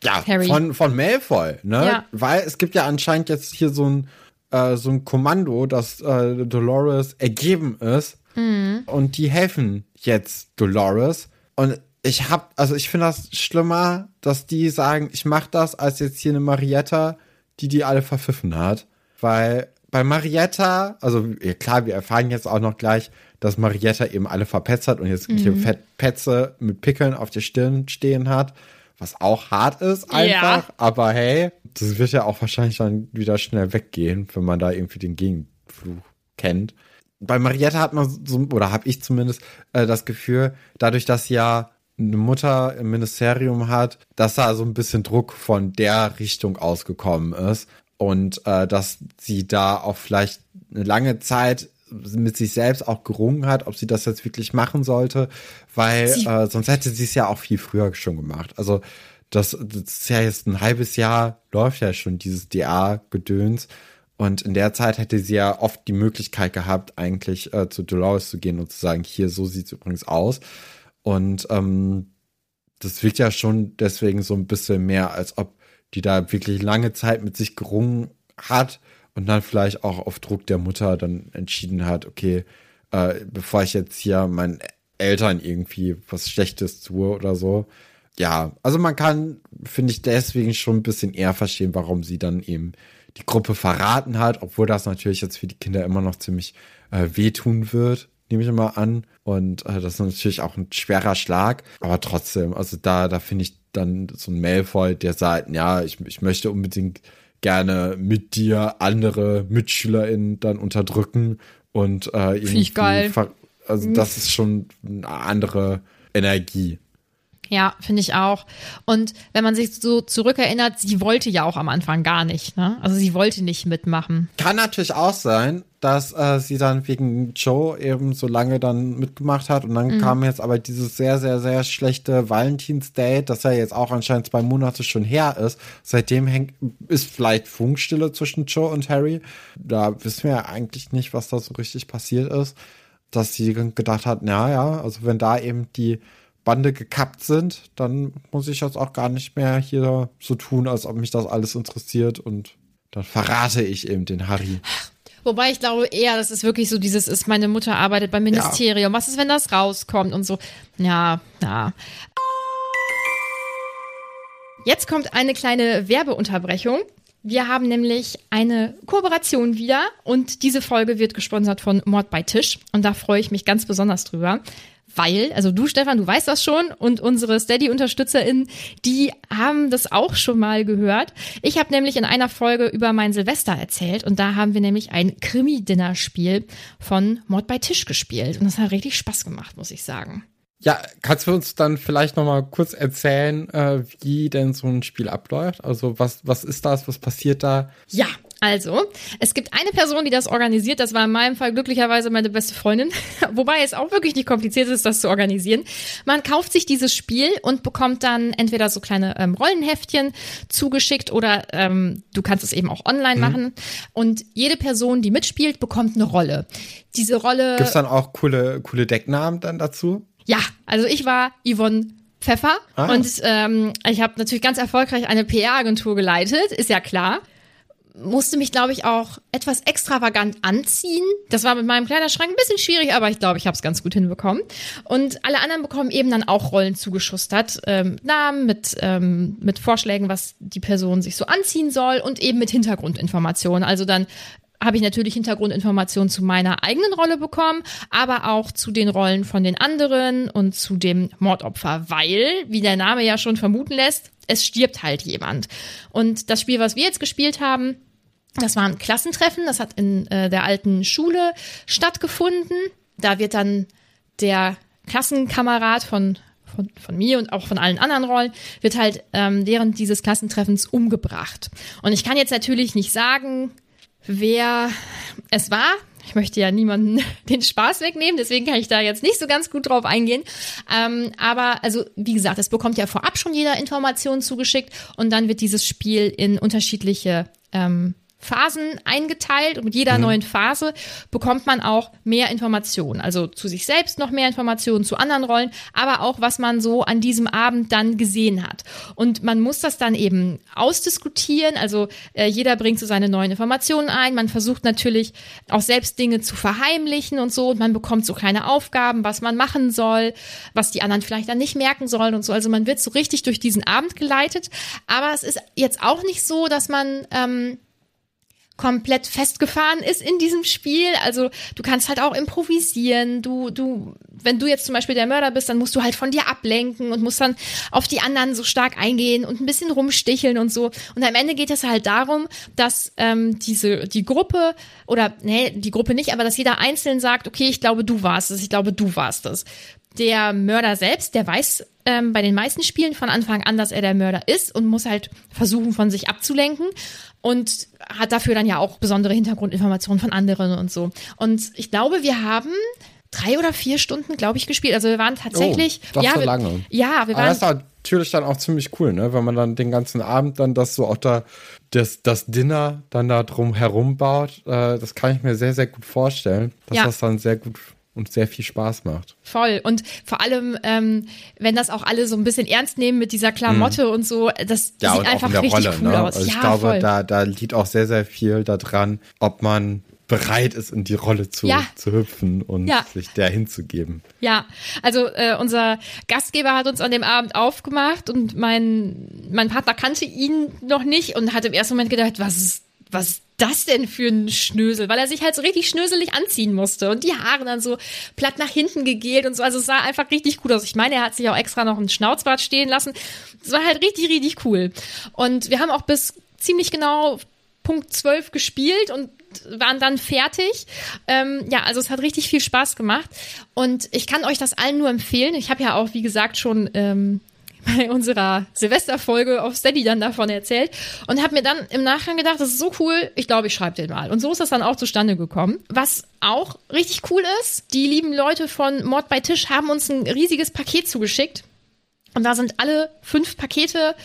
[SPEAKER 1] Ja,
[SPEAKER 2] Harry.
[SPEAKER 1] Von, von Malfoy, ne?
[SPEAKER 2] Ja.
[SPEAKER 1] Weil es gibt ja anscheinend jetzt hier so ein, äh, so ein Kommando, das äh, Dolores ergeben ist.
[SPEAKER 2] Mhm.
[SPEAKER 1] Und die helfen jetzt Dolores. Und ich hab, also ich finde das schlimmer, dass die sagen, ich mach das, als jetzt hier eine Marietta, die die alle verpfiffen hat. Weil bei Marietta, also ja, klar, wir erfahren jetzt auch noch gleich, dass Marietta eben alle verpetzt hat und jetzt hier Fett Petze mit Pickeln auf der Stirn stehen hat, was auch hart ist einfach, aber hey, das wird ja auch wahrscheinlich dann wieder schnell weggehen, wenn man da irgendwie den Gegenfluch kennt. Bei Marietta hat man so, oder habe ich zumindest äh, das Gefühl, dadurch, dass sie ja eine Mutter im Ministerium hat, dass da so ein bisschen Druck von der Richtung ausgekommen ist und äh, dass sie da auch vielleicht eine lange Zeit mit sich selbst auch gerungen hat, ob sie das jetzt wirklich machen sollte, weil äh, sonst hätte sie es ja auch viel früher schon gemacht. Also das, das ist ja jetzt ein halbes Jahr, läuft ja schon dieses DA-Gedöns. Und in der Zeit hätte sie ja oft die Möglichkeit gehabt, eigentlich äh, zu Dolores zu gehen und zu sagen, hier, so sieht's übrigens aus. Und ähm, das wirkt ja schon deswegen so ein bisschen mehr, als ob die da wirklich lange Zeit mit sich gerungen hat und dann vielleicht auch auf Druck der Mutter dann entschieden hat, okay, äh, bevor ich jetzt hier meinen Eltern irgendwie was Schlechtes tue oder so. Ja, also man kann, finde ich, deswegen schon ein bisschen eher verstehen, warum sie dann eben die Gruppe verraten hat, obwohl das natürlich jetzt für die Kinder immer noch ziemlich äh, wehtun wird, nehme ich mal an. Und äh, das ist natürlich auch ein schwerer Schlag, aber trotzdem, also da, da finde ich dann so ein Malfoy, der sagt, ja, ich, ich möchte unbedingt gerne mit dir andere MitschülerInnen dann unterdrücken und äh, irgendwie
[SPEAKER 2] ich geil.
[SPEAKER 1] Also das ist schon eine andere Energie.
[SPEAKER 2] Ja, finde ich auch. Und wenn man sich so zurückerinnert, sie wollte ja auch am Anfang gar nicht, ne? Also sie wollte nicht mitmachen.
[SPEAKER 1] Kann natürlich auch sein, dass äh, sie dann wegen Joe eben so lange dann mitgemacht hat und dann kam jetzt aber dieses sehr, sehr, sehr schlechte Valentinsdate, das ja jetzt auch anscheinend zwei Monate schon her ist. Seitdem hängt, ist vielleicht Funkstille zwischen Joe und Harry. Da wissen wir ja eigentlich nicht, was da so richtig passiert ist. Dass sie gedacht hat, na ja, also wenn da eben die Bande gekappt sind, dann muss ich jetzt auch gar nicht mehr hier so tun, als ob mich das alles interessiert und dann verrate ich eben den Harry.
[SPEAKER 2] Wobei ich glaube eher, das ist wirklich so dieses, ist meine Mutter arbeitet beim Ministerium. Was ist, wenn das rauskommt und so? Ja, ja. Jetzt kommt eine kleine Werbeunterbrechung. Wir haben nämlich eine Kooperation wieder und diese Folge wird gesponsert von Mord bei Tisch und da freue ich mich ganz besonders drüber. Weil, also du Stefan, du weißt das schon und unsere Steady-UnterstützerInnen, die haben das auch schon mal gehört. Ich habe nämlich in einer Folge über mein Silvester erzählt und da haben wir nämlich ein Krimi-Dinner-Spiel von Mord bei Tisch gespielt und das hat richtig Spaß gemacht, muss ich sagen.
[SPEAKER 1] Ja, kannst du uns dann vielleicht noch mal kurz erzählen, äh, wie denn so ein Spiel abläuft? Also was, was ist das? Was passiert da?
[SPEAKER 2] Ja, also, es gibt eine Person, die das organisiert. Das war in meinem Fall glücklicherweise meine beste Freundin. *laughs* Wobei es auch wirklich nicht kompliziert ist, das zu organisieren. Man kauft sich dieses Spiel und bekommt dann entweder so kleine ähm, Rollenheftchen zugeschickt oder ähm, du kannst es eben auch online machen. Und jede Person, die mitspielt, bekommt eine Rolle. Diese Rolle.
[SPEAKER 1] Gibt's dann auch coole, coole Decknamen dann dazu?
[SPEAKER 2] Ja, also ich war Yvonne Pfeffer
[SPEAKER 1] Ah.
[SPEAKER 2] und ähm, ich habe natürlich ganz erfolgreich eine PR-Agentur geleitet, ist ja klar. Musste mich, glaube ich, auch etwas extravagant anziehen. Das war mit meinem Kleiderschrank ein bisschen schwierig, aber ich glaube, ich habe es ganz gut hinbekommen. Und alle anderen bekommen eben dann auch Rollen zugeschustert. Ähm, Namen mit, ähm, mit Vorschlägen, was die Person sich so anziehen soll und eben mit Hintergrundinformationen. Also dann habe ich natürlich Hintergrundinformationen zu meiner eigenen Rolle bekommen, aber auch zu den Rollen von den anderen und zu dem Mordopfer, weil, wie der Name ja schon vermuten lässt, es stirbt halt jemand. Und das Spiel, was wir jetzt gespielt haben, das war ein Klassentreffen, das hat in äh, der alten Schule stattgefunden. Da wird dann der Klassenkamerad von von, von mir und auch von allen anderen Rollen, wird halt ähm, während dieses Klassentreffens umgebracht. Und ich kann jetzt natürlich nicht sagen, wer es war. Ich möchte ja niemanden *laughs* den Spaß wegnehmen, deswegen kann ich da jetzt nicht so ganz gut drauf eingehen. Ähm, aber also, wie gesagt, es bekommt ja vorab schon jeder Informationen zugeschickt und dann wird dieses Spiel in unterschiedliche ähm, Phasen eingeteilt und mit jeder mhm. neuen Phase bekommt man auch mehr Informationen. Also zu sich selbst noch mehr Informationen, zu anderen Rollen, aber auch was man so an diesem Abend dann gesehen hat. Und man muss das dann eben ausdiskutieren. Also äh, jeder bringt so seine neuen Informationen ein. Man versucht natürlich auch selbst Dinge zu verheimlichen und so. Und man bekommt so kleine Aufgaben, was man machen soll, was die anderen vielleicht dann nicht merken sollen und so. Also man wird so richtig durch diesen Abend geleitet. Aber es ist jetzt auch nicht so, dass man ähm, komplett festgefahren ist in diesem Spiel. Also du kannst halt auch improvisieren. Du, du, wenn du jetzt zum Beispiel der Mörder bist, dann musst du halt von dir ablenken und musst dann auf die anderen so stark eingehen und ein bisschen rumsticheln und so. Und am Ende geht es halt darum, dass ähm, diese die Gruppe oder nee, die Gruppe nicht, aber dass jeder einzeln sagt, okay, ich glaube, du warst es, ich glaube, du warst es. Der Mörder selbst, der weiß ähm, bei den meisten Spielen von Anfang an, dass er der Mörder ist und muss halt versuchen, von sich abzulenken und hat dafür dann ja auch besondere Hintergrundinformationen von anderen und so. Und ich glaube, wir haben drei oder vier Stunden, glaube ich, gespielt. Also wir waren tatsächlich.
[SPEAKER 1] Oh, doch
[SPEAKER 2] ja,
[SPEAKER 1] so
[SPEAKER 2] wir,
[SPEAKER 1] lange.
[SPEAKER 2] Ja, wir waren.
[SPEAKER 1] Aber das ist natürlich dann auch ziemlich cool, ne? Wenn man dann den ganzen Abend dann das so auch da, das, das Dinner dann da drum herum baut. Äh, das kann ich mir sehr, sehr gut vorstellen, dass
[SPEAKER 2] Ja.
[SPEAKER 1] das dann sehr gut und sehr viel Spaß macht.
[SPEAKER 2] Voll. Und vor allem, ähm, wenn das auch alle so ein bisschen ernst nehmen mit dieser Klamotte und so, das
[SPEAKER 1] Mhm. Ja,
[SPEAKER 2] sieht
[SPEAKER 1] und
[SPEAKER 2] einfach richtig
[SPEAKER 1] Rolle,
[SPEAKER 2] cool
[SPEAKER 1] ne?
[SPEAKER 2] aus.
[SPEAKER 1] Also ich
[SPEAKER 2] ja,
[SPEAKER 1] glaube,
[SPEAKER 2] voll.
[SPEAKER 1] da, da liegt auch sehr, sehr viel daran, ob man bereit ist, in die Rolle zu,
[SPEAKER 2] Ja.
[SPEAKER 1] zu hüpfen und
[SPEAKER 2] Ja.
[SPEAKER 1] sich der hinzugeben.
[SPEAKER 2] Ja, also äh, unser Gastgeber hat uns an dem Abend aufgemacht und mein, mein Partner kannte ihn noch nicht und hat im ersten Moment gedacht, was ist, was das denn für ein Schnösel? Weil er sich halt so richtig schnöselig anziehen musste und die Haare dann so platt nach hinten gegelt und so. Also es sah einfach richtig gut aus. Ich meine, er hat sich auch extra noch einen Schnauzbart stehen lassen. Es war halt richtig, richtig cool. Und wir haben auch bis ziemlich genau Punkt 12 gespielt und waren dann fertig. Ähm, ja, also es hat richtig viel Spaß gemacht und ich kann euch das allen nur empfehlen. Ich habe ja auch, wie gesagt, schon ähm, bei unserer Silvesterfolge auf Steady dann davon erzählt und habe mir dann im Nachgang gedacht, das ist so cool, ich glaube, ich schreibe den mal. Und so ist das dann auch zustande gekommen. Was auch richtig cool ist, die lieben Leute von Mord bei Tisch haben uns ein riesiges Paket zugeschickt und da sind alle fünf Pakete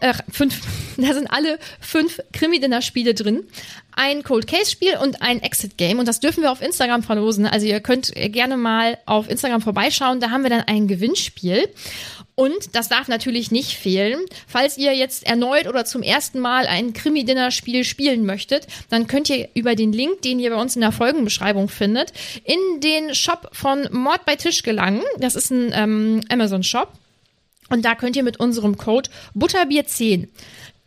[SPEAKER 2] äh, fünf, *laughs* da sind alle fünf Krimi-Dinner-Spiele drin. Ein Cold Case-Spiel und ein Exit-Game. Und das dürfen wir auf Instagram verlosen. Also ihr könnt gerne mal auf Instagram vorbeischauen. Da haben wir dann ein Gewinnspiel. Und das darf natürlich nicht fehlen. Falls ihr jetzt erneut oder zum ersten Mal ein Krimi-Dinner-Spiel spielen möchtet, dann könnt ihr über den Link, den ihr bei uns in der Folgenbeschreibung findet, in den Shop von Mord bei Tisch gelangen. Das ist ein ähm, Amazon-Shop. Und da könnt ihr mit unserem Code Butterbier10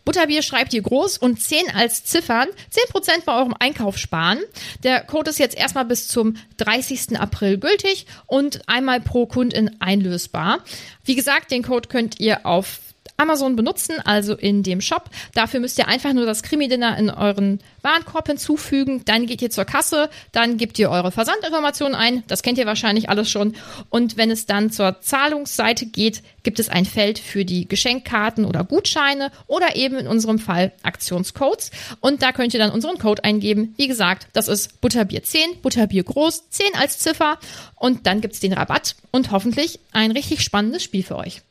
[SPEAKER 2] Butterbier schreibt ihr groß und 10 als Ziffern 10% bei eurem Einkauf sparen. Der Code ist jetzt erstmal bis zum 30. April gültig und einmal pro Kundin einlösbar. Wie gesagt, den Code könnt ihr auf Amazon benutzen, also in dem Shop. Dafür müsst ihr einfach nur das Krimi-Dinner in euren Warenkorb hinzufügen. Dann geht ihr zur Kasse, dann gebt ihr eure Versandinformationen ein. Das kennt ihr wahrscheinlich alles schon. Und wenn es dann zur Zahlungsseite geht, gibt es ein Feld für die Geschenkkarten oder Gutscheine oder eben in unserem Fall Aktionscodes. Und da könnt ihr dann unseren Code eingeben. Wie gesagt, das ist Butterbier 10, Butterbier groß, 10 als Ziffer. Und dann gibt's den Rabatt und hoffentlich ein richtig spannendes Spiel für euch.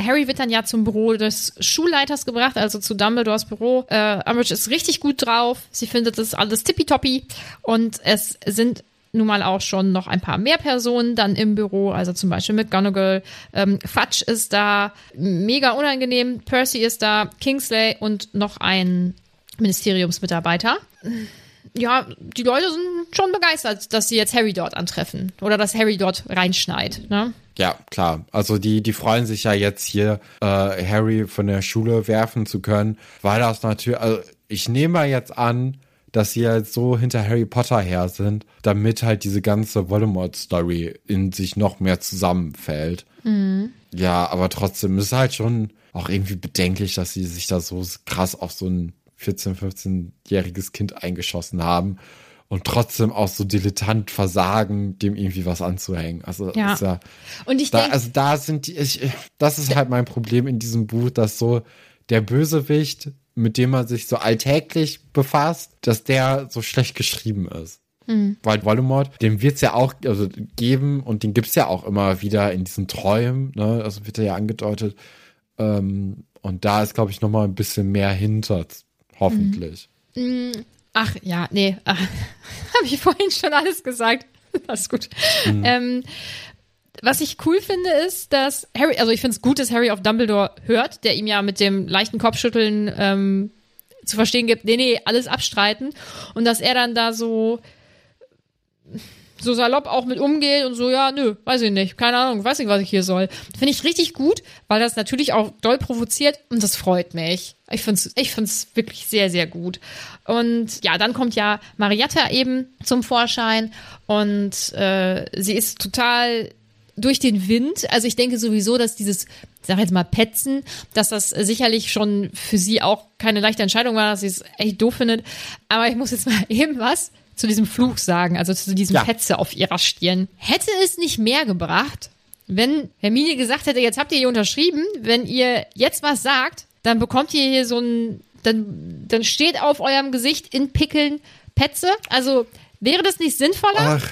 [SPEAKER 2] Harry wird dann ja zum Büro des Schulleiters gebracht, also zu Dumbledores Büro. Äh, Umbridge ist richtig gut drauf. Sie findet das alles tippitoppi. Und es sind nun mal auch schon noch ein paar mehr Personen dann im Büro, also zum Beispiel McGonagall, ähm, Fudge ist da, mega unangenehm, Percy ist da, Kingsley und noch ein Ministeriumsmitarbeiter. Ja, die Leute sind schon begeistert, dass sie jetzt Harry dort antreffen oder dass Harry dort reinschneit. Ne?
[SPEAKER 1] Ja, klar. Also die, die freuen sich ja jetzt hier, äh, Harry von der Schule werfen zu können, weil das natürlich, also ich nehme mal jetzt an, dass sie halt so hinter Harry Potter her sind, damit halt diese ganze Voldemort-Story in sich noch mehr zusammenfällt. Mhm. Ja, aber trotzdem ist halt schon auch irgendwie bedenklich, dass sie sich da so krass auf so ein 14-, 15-jähriges Kind eingeschossen haben und trotzdem auch so dilettant versagen, dem irgendwie was anzuhängen. Also
[SPEAKER 2] ja.
[SPEAKER 1] Ist ja
[SPEAKER 2] und ich
[SPEAKER 1] da,
[SPEAKER 2] denke,
[SPEAKER 1] also da sind die, ich, das ist halt mein Problem in diesem Buch, dass so der Bösewicht mit dem man sich so alltäglich befasst, dass der so schlecht geschrieben ist. Mhm. Weil Voldemort, dem wird es ja auch also geben und den gibt es ja auch immer wieder in diesen Träumen, ne? Also wird er ja angedeutet. Ähm, und da ist, glaube ich, noch mal ein bisschen mehr hinter, hoffentlich.
[SPEAKER 2] Mhm. Ach ja, nee, *laughs* habe ich vorhin schon alles gesagt. *laughs* Das ist gut. Mhm. Ähm, was ich cool finde, ist, dass Harry, also ich finde es gut, dass Harry auf Dumbledore hört, der ihm ja mit dem leichten Kopfschütteln ähm, zu verstehen gibt, nee, nee, alles abstreiten. Und dass er dann da so, so salopp auch mit umgeht und so, ja, nö, weiß ich nicht, keine Ahnung, weiß nicht, was ich hier soll. Finde ich richtig gut, weil das natürlich auch doll provoziert und das freut mich. Ich finde es ich find's wirklich sehr, sehr gut. Und ja, dann kommt ja Marietta eben zum Vorschein und äh, sie ist total durch den Wind. Also ich denke sowieso, dass dieses, sag jetzt mal, Petzen, dass das sicherlich schon für sie auch keine leichte Entscheidung war, dass sie es echt doof findet. Aber ich muss jetzt mal *laughs* eben was zu diesem Fluch sagen, also zu diesem ja. Petze auf ihrer Stirn. Hätte es nicht mehr gebracht, wenn Hermine gesagt hätte, jetzt habt ihr hier unterschrieben, wenn ihr jetzt was sagt, dann bekommt ihr hier so ein, dann, dann steht auf eurem Gesicht in Pickeln Petze. Also wäre das nicht sinnvoller? Ach.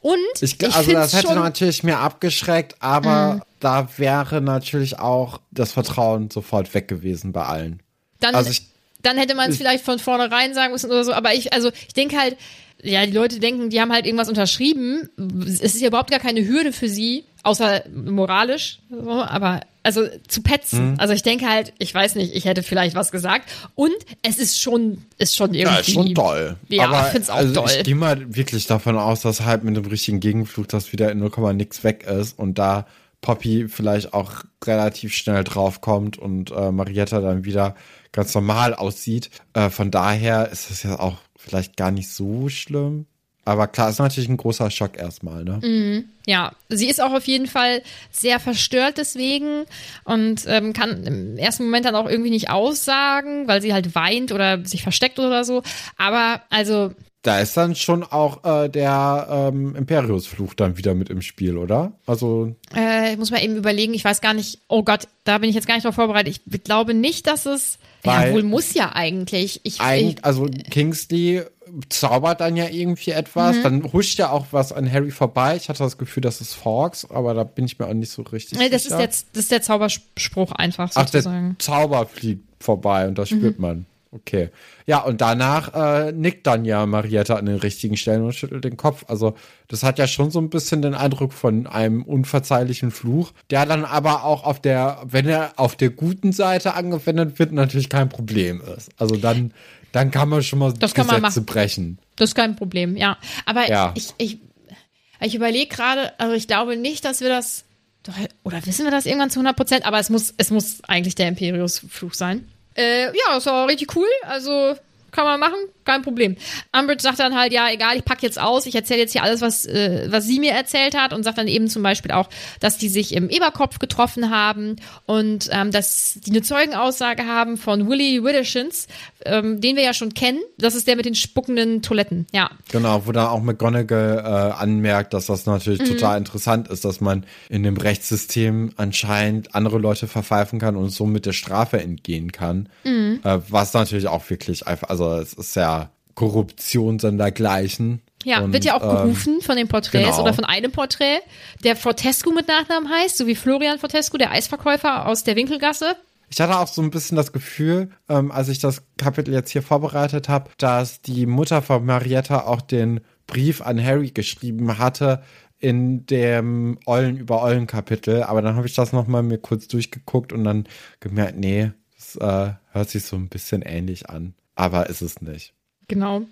[SPEAKER 2] Und
[SPEAKER 1] ich, ich also das hätte natürlich mehr abgeschreckt, aber mm. da wäre natürlich auch das Vertrauen sofort weg gewesen bei allen.
[SPEAKER 2] Dann, also ich, dann hätte man es vielleicht von vornherein sagen müssen oder so, aber ich, also ich denke halt, ja, die Leute denken, die haben halt irgendwas unterschrieben. Es ist ja überhaupt gar keine Hürde für sie, außer moralisch, so, aber also zu petzen. Mhm. Also ich denke halt, ich weiß nicht, ich hätte vielleicht was gesagt. Und es ist schon, ist schon irgendwie. Ja, ist
[SPEAKER 1] schon toll.
[SPEAKER 2] Ja, Aber ich finde es auch also toll.
[SPEAKER 1] Ich gehe mal wirklich davon aus, dass halt mit dem richtigen Gegenflug das wieder in 0, nix weg ist und da Poppy vielleicht auch relativ schnell draufkommt und äh, Marietta dann wieder ganz normal aussieht. Äh, von daher ist es ja auch vielleicht gar nicht so schlimm. Aber klar, ist natürlich ein großer Schock erstmal, ne?
[SPEAKER 2] Mhm. Ja, sie ist auch auf jeden Fall sehr verstört deswegen und ähm, kann im ersten Moment dann auch irgendwie nicht aussagen, weil sie halt weint oder sich versteckt oder so. Aber also.
[SPEAKER 1] Da ist dann schon auch äh, der ähm, Imperiusfluch dann wieder mit im Spiel, oder? Also.
[SPEAKER 2] Äh, ich muss mal eben überlegen, ich weiß gar nicht, oh Gott, da bin ich jetzt gar nicht drauf vorbereitet. Ich glaube nicht, dass es. ja, wohl muss ja eigentlich. Ich,
[SPEAKER 1] ich, also Kingsley zaubert dann ja irgendwie etwas. Mhm. Dann huscht ja auch was an Harry vorbei. Ich hatte das Gefühl, das ist Forks, aber da bin ich mir auch nicht so richtig
[SPEAKER 2] nee, das
[SPEAKER 1] sicher.
[SPEAKER 2] Ist der, das ist der Zauberspruch einfach sozusagen.
[SPEAKER 1] Ach, der Zauber fliegt vorbei und das mhm. spürt man. Okay. Ja, und danach äh, nickt dann ja Marietta an den richtigen Stellen und schüttelt den Kopf. Also, das hat ja schon so ein bisschen den Eindruck von einem unverzeihlichen Fluch, der dann aber auch auf der, wenn er auf der guten Seite angewendet wird, natürlich kein Problem ist. Also dann dann kann man schon mal
[SPEAKER 2] das Gesetze
[SPEAKER 1] brechen.
[SPEAKER 2] Das ist kein Problem, ja. Aber ja. ich, ich, ich überlege gerade, also ich glaube nicht, dass wir das, oder wissen wir das irgendwann zu 100 Prozent, aber es muss, es muss eigentlich der Imperius-Fluch sein. Äh, ja, das war richtig cool. Also kann man machen, kein Problem. Umbridge sagt dann halt, ja, egal, ich pack jetzt aus, ich erzähle jetzt hier alles, was, äh, was sie mir erzählt hat und sagt dann eben zum Beispiel auch, dass die sich im Eberkopf getroffen haben und ähm, dass die eine Zeugenaussage haben von Willy Widdershins, ähm, den wir ja schon kennen. Das ist der mit den spuckenden Toiletten, ja.
[SPEAKER 1] Genau, wo dann auch McGonagall äh, anmerkt, dass das natürlich mhm. total interessant ist, dass man in dem Rechtssystem anscheinend andere Leute verpfeifen kann und somit der Strafe entgehen kann. Mhm. Äh, was natürlich auch wirklich einfach, also es ist ja Korruption sondergleichen.
[SPEAKER 2] Ja, und, wird ja auch gerufen ähm, von den Porträts genau. oder von einem Porträt, der Fortescu mit Nachnamen heißt, so wie Florian Fortescu, der Eisverkäufer aus der Winkelgasse.
[SPEAKER 1] Ich hatte auch so ein bisschen das Gefühl, ähm, als ich das Kapitel jetzt hier vorbereitet habe, dass die Mutter von Marietta auch den Brief an Harry geschrieben hatte in dem Eulen über Eulen Kapitel. Aber dann habe ich das nochmal mir kurz durchgeguckt und dann gemerkt, nee, das äh, hört sich so ein bisschen ähnlich an. Aber ist es nicht.
[SPEAKER 2] Genau.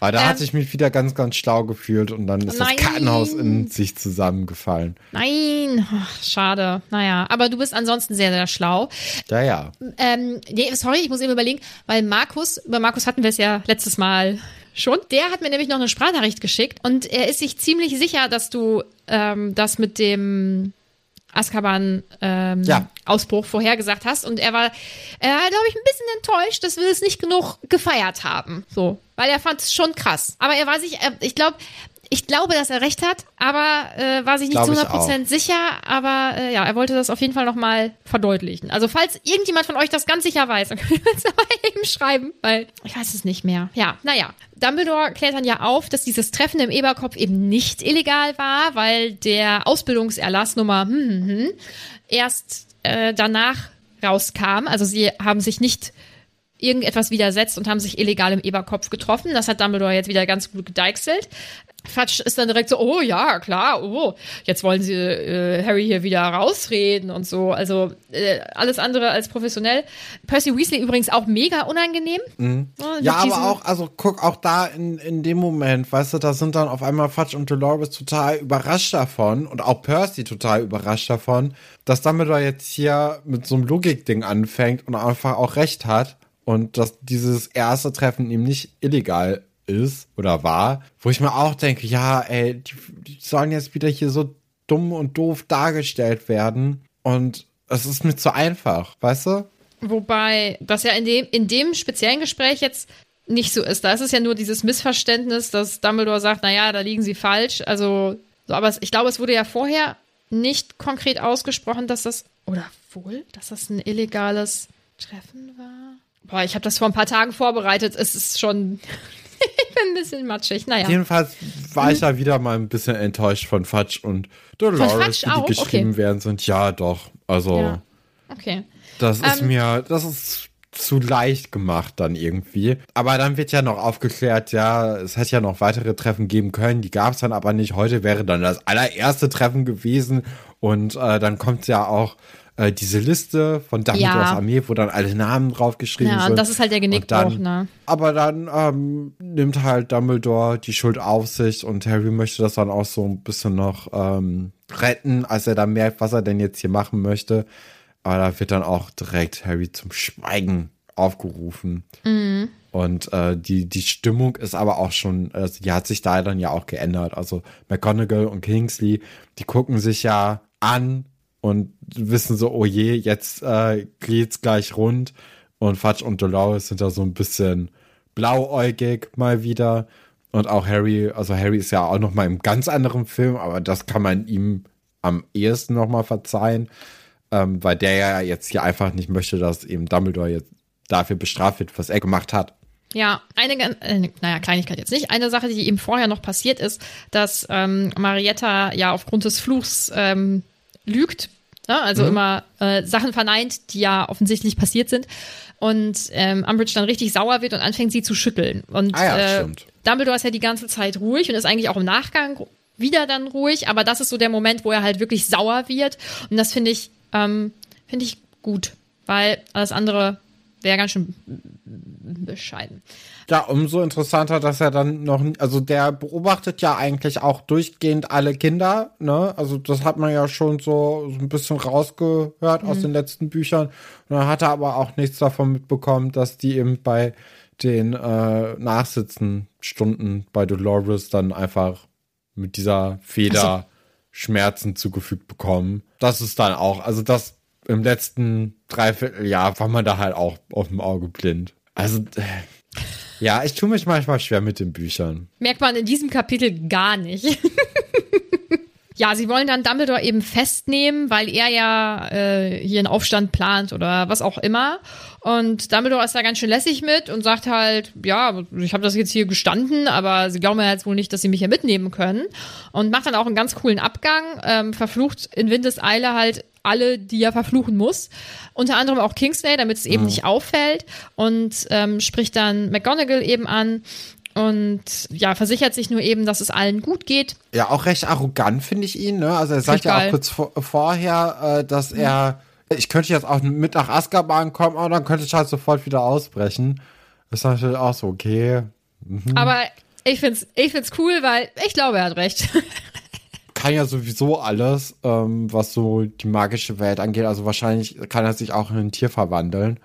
[SPEAKER 1] Aber da
[SPEAKER 2] Ähm,
[SPEAKER 1] hat sich mich wieder ganz, ganz schlau gefühlt und dann ist
[SPEAKER 2] Nein.
[SPEAKER 1] das Kartenhaus in sich zusammengefallen.
[SPEAKER 2] Nein, Ach, schade. Naja, aber du bist ansonsten sehr, sehr schlau.
[SPEAKER 1] Ja, ja.
[SPEAKER 2] Ähm, nee, sorry, ich muss eben überlegen, weil Markus, über Markus hatten wir es ja letztes Mal schon. Der hat mir nämlich noch eine Sprachnachricht geschickt und er ist sich ziemlich sicher, dass du ähm, das mit dem Azkaban ähm,
[SPEAKER 1] Ja.
[SPEAKER 2] Ausbruch vorhergesagt hast und er war, er war, glaube ich, ein bisschen enttäuscht, dass wir es nicht genug gefeiert haben. So, weil er fand es schon krass. Aber er war sich, äh, ich glaube, ich glaube, dass er recht hat, aber äh, war sich nicht
[SPEAKER 1] Glaub
[SPEAKER 2] zu
[SPEAKER 1] ich
[SPEAKER 2] 100% sicher. Aber äh, ja, er wollte das auf jeden Fall nochmal verdeutlichen. Also falls irgendjemand von euch das ganz sicher weiß, dann *laughs* könnt ihr uns aber eben schreiben, weil ich weiß es nicht mehr. Ja, naja. Dumbledore klärt dann ja auf, dass dieses Treffen im Eberkopf eben nicht illegal war, weil der Ausbildungserlass Nummer hm, hm, hm, erst äh, danach rauskam. Also sie haben sich nicht irgendetwas widersetzt und haben sich illegal im Eberkopf getroffen. Das hat Dumbledore jetzt wieder ganz gut gedeichselt. Fatsch ist dann direkt so, oh ja, klar, oh, jetzt wollen sie äh, Harry hier wieder rausreden und so. Also äh, alles andere als professionell. Percy Weasley übrigens auch mega unangenehm.
[SPEAKER 1] Mhm. Ja,
[SPEAKER 2] diesem-
[SPEAKER 1] aber auch, also guck, auch da in, in dem Moment, weißt du, da sind dann auf einmal Fudge und Dolores total überrascht davon und auch Percy total überrascht davon, dass Dumbledore jetzt hier mit so einem Logikding anfängt und einfach auch recht hat und dass dieses erste Treffen ihm nicht illegal ist oder war, wo ich mir auch denke, ja, ey, die, die sollen jetzt wieder hier so dumm und doof dargestellt werden und es ist mir zu einfach, weißt du?
[SPEAKER 2] Wobei das ja in dem, in dem speziellen Gespräch jetzt nicht so ist. Da ist es ja nur dieses Missverständnis, dass Dumbledore sagt, naja, da liegen sie falsch. Also, so, aber es, ich glaube, es wurde ja vorher nicht konkret ausgesprochen, dass das, oder wohl, dass das ein illegales Treffen war. Boah, ich habe das vor ein paar Tagen vorbereitet. Es ist schon, bin ein bisschen matschig. Naja.
[SPEAKER 1] Jedenfalls war ich ja wieder mal ein bisschen enttäuscht von Fudge und Dolores,
[SPEAKER 2] Fudge
[SPEAKER 1] wie die geschrieben
[SPEAKER 2] Okay.
[SPEAKER 1] werden sind. Ja, doch. Also,
[SPEAKER 2] Ja. Okay.
[SPEAKER 1] das ist
[SPEAKER 2] Ähm.
[SPEAKER 1] mir, das ist zu leicht gemacht dann irgendwie. Aber dann wird ja noch aufgeklärt, ja, es hätte ja noch weitere Treffen geben können, die gab es dann aber nicht. Heute wäre dann das allererste Treffen gewesen und äh, dann kommt ja auch äh, diese Liste von Dumbledores
[SPEAKER 2] Ja.
[SPEAKER 1] Armee, wo dann alle Namen draufgeschrieben
[SPEAKER 2] Ja,
[SPEAKER 1] sind.
[SPEAKER 2] und das ist halt der Genickbruch, ne?
[SPEAKER 1] aber dann ähm, nimmt halt Dumbledore die Schuld auf sich und Harry möchte das dann auch so ein bisschen noch ähm, retten, als er dann merkt, was er denn jetzt hier machen möchte. Aber da wird dann auch direkt Harry zum Schweigen aufgerufen. Und äh, die, die Stimmung ist aber auch schon, also die hat sich da dann ja auch geändert. Also McGonagall und Kingsley, die gucken sich ja an und wissen so, oh je, jetzt äh, geht's gleich rund. Und Fudge und Dolores sind da so ein bisschen blauäugig mal wieder. Und auch Harry, also Harry ist ja auch noch mal im ganz anderen Film, aber das kann man ihm am ehesten noch mal verzeihen, ähm, weil der ja jetzt hier einfach nicht möchte, dass eben Dumbledore jetzt dafür bestraft wird, was er gemacht hat.
[SPEAKER 2] Ja, eine, äh, naja, Kleinigkeit jetzt nicht. Eine Sache, die eben vorher noch passiert ist, dass ähm, Marietta ja aufgrund des Fluchs ähm, lügt, ne? also
[SPEAKER 1] Mhm.
[SPEAKER 2] immer äh, Sachen verneint, die ja offensichtlich passiert sind. Und ähm, Umbridge dann richtig sauer wird und anfängt, sie zu schütteln. Und
[SPEAKER 1] Ah ja,
[SPEAKER 2] äh,
[SPEAKER 1] stimmt.
[SPEAKER 2] Dumbledore ist ja die ganze Zeit ruhig und ist eigentlich auch im Nachgang wieder dann ruhig, aber das ist so der Moment, wo er halt wirklich sauer wird. Und das finde ich, ähm, finde ich gut, weil alles andere wäre ganz schön bescheiden.
[SPEAKER 1] Ja, umso interessanter, dass er dann noch, also der beobachtet ja eigentlich auch durchgehend alle Kinder, ne? Also das hat man ja schon so, so ein bisschen rausgehört aus den letzten Büchern. Und dann hat er aber auch nichts davon mitbekommen, dass die eben bei den äh, Nachsitzenstunden bei Dolores dann einfach mit dieser Feder Schmerzen zugefügt bekommen. Das ist dann auch, also das im letzten Dreivierteljahr war man da halt auch auf dem Auge blind. Also, äh, ja, ich tue mich manchmal schwer mit den Büchern.
[SPEAKER 2] Merkt man in diesem Kapitel gar nicht. *laughs* ja, sie wollen dann Dumbledore eben festnehmen, weil er ja äh, hier einen Aufstand plant oder was auch immer. Und Dumbledore ist da ganz schön lässig mit und sagt halt, ja, ich habe das jetzt hier gestanden, aber sie glauben ja jetzt wohl nicht, dass sie mich hier mitnehmen können. Und macht dann auch einen ganz coolen Abgang, ähm, verflucht in Windeseile halt alle, die er verfluchen muss. Unter anderem auch Kingsley, damit es eben nicht auffällt. Und ähm, spricht dann McGonagall eben an und ja, versichert sich nur eben, dass es allen gut geht.
[SPEAKER 1] Ja, auch recht arrogant finde ich ihn. Ne? Also er sagt ja auch kurz vor, vorher, äh, dass er, ich könnte jetzt auch mit nach Azkaban kommen, aber dann könnte ich halt sofort wieder ausbrechen. Das ist natürlich auch so, okay.
[SPEAKER 2] Aber ich find's, ich find's cool, weil ich glaube, er hat recht. *laughs*
[SPEAKER 1] Kann ja sowieso alles, ähm, was so die magische Welt angeht. Also wahrscheinlich kann er sich auch in ein Tier verwandeln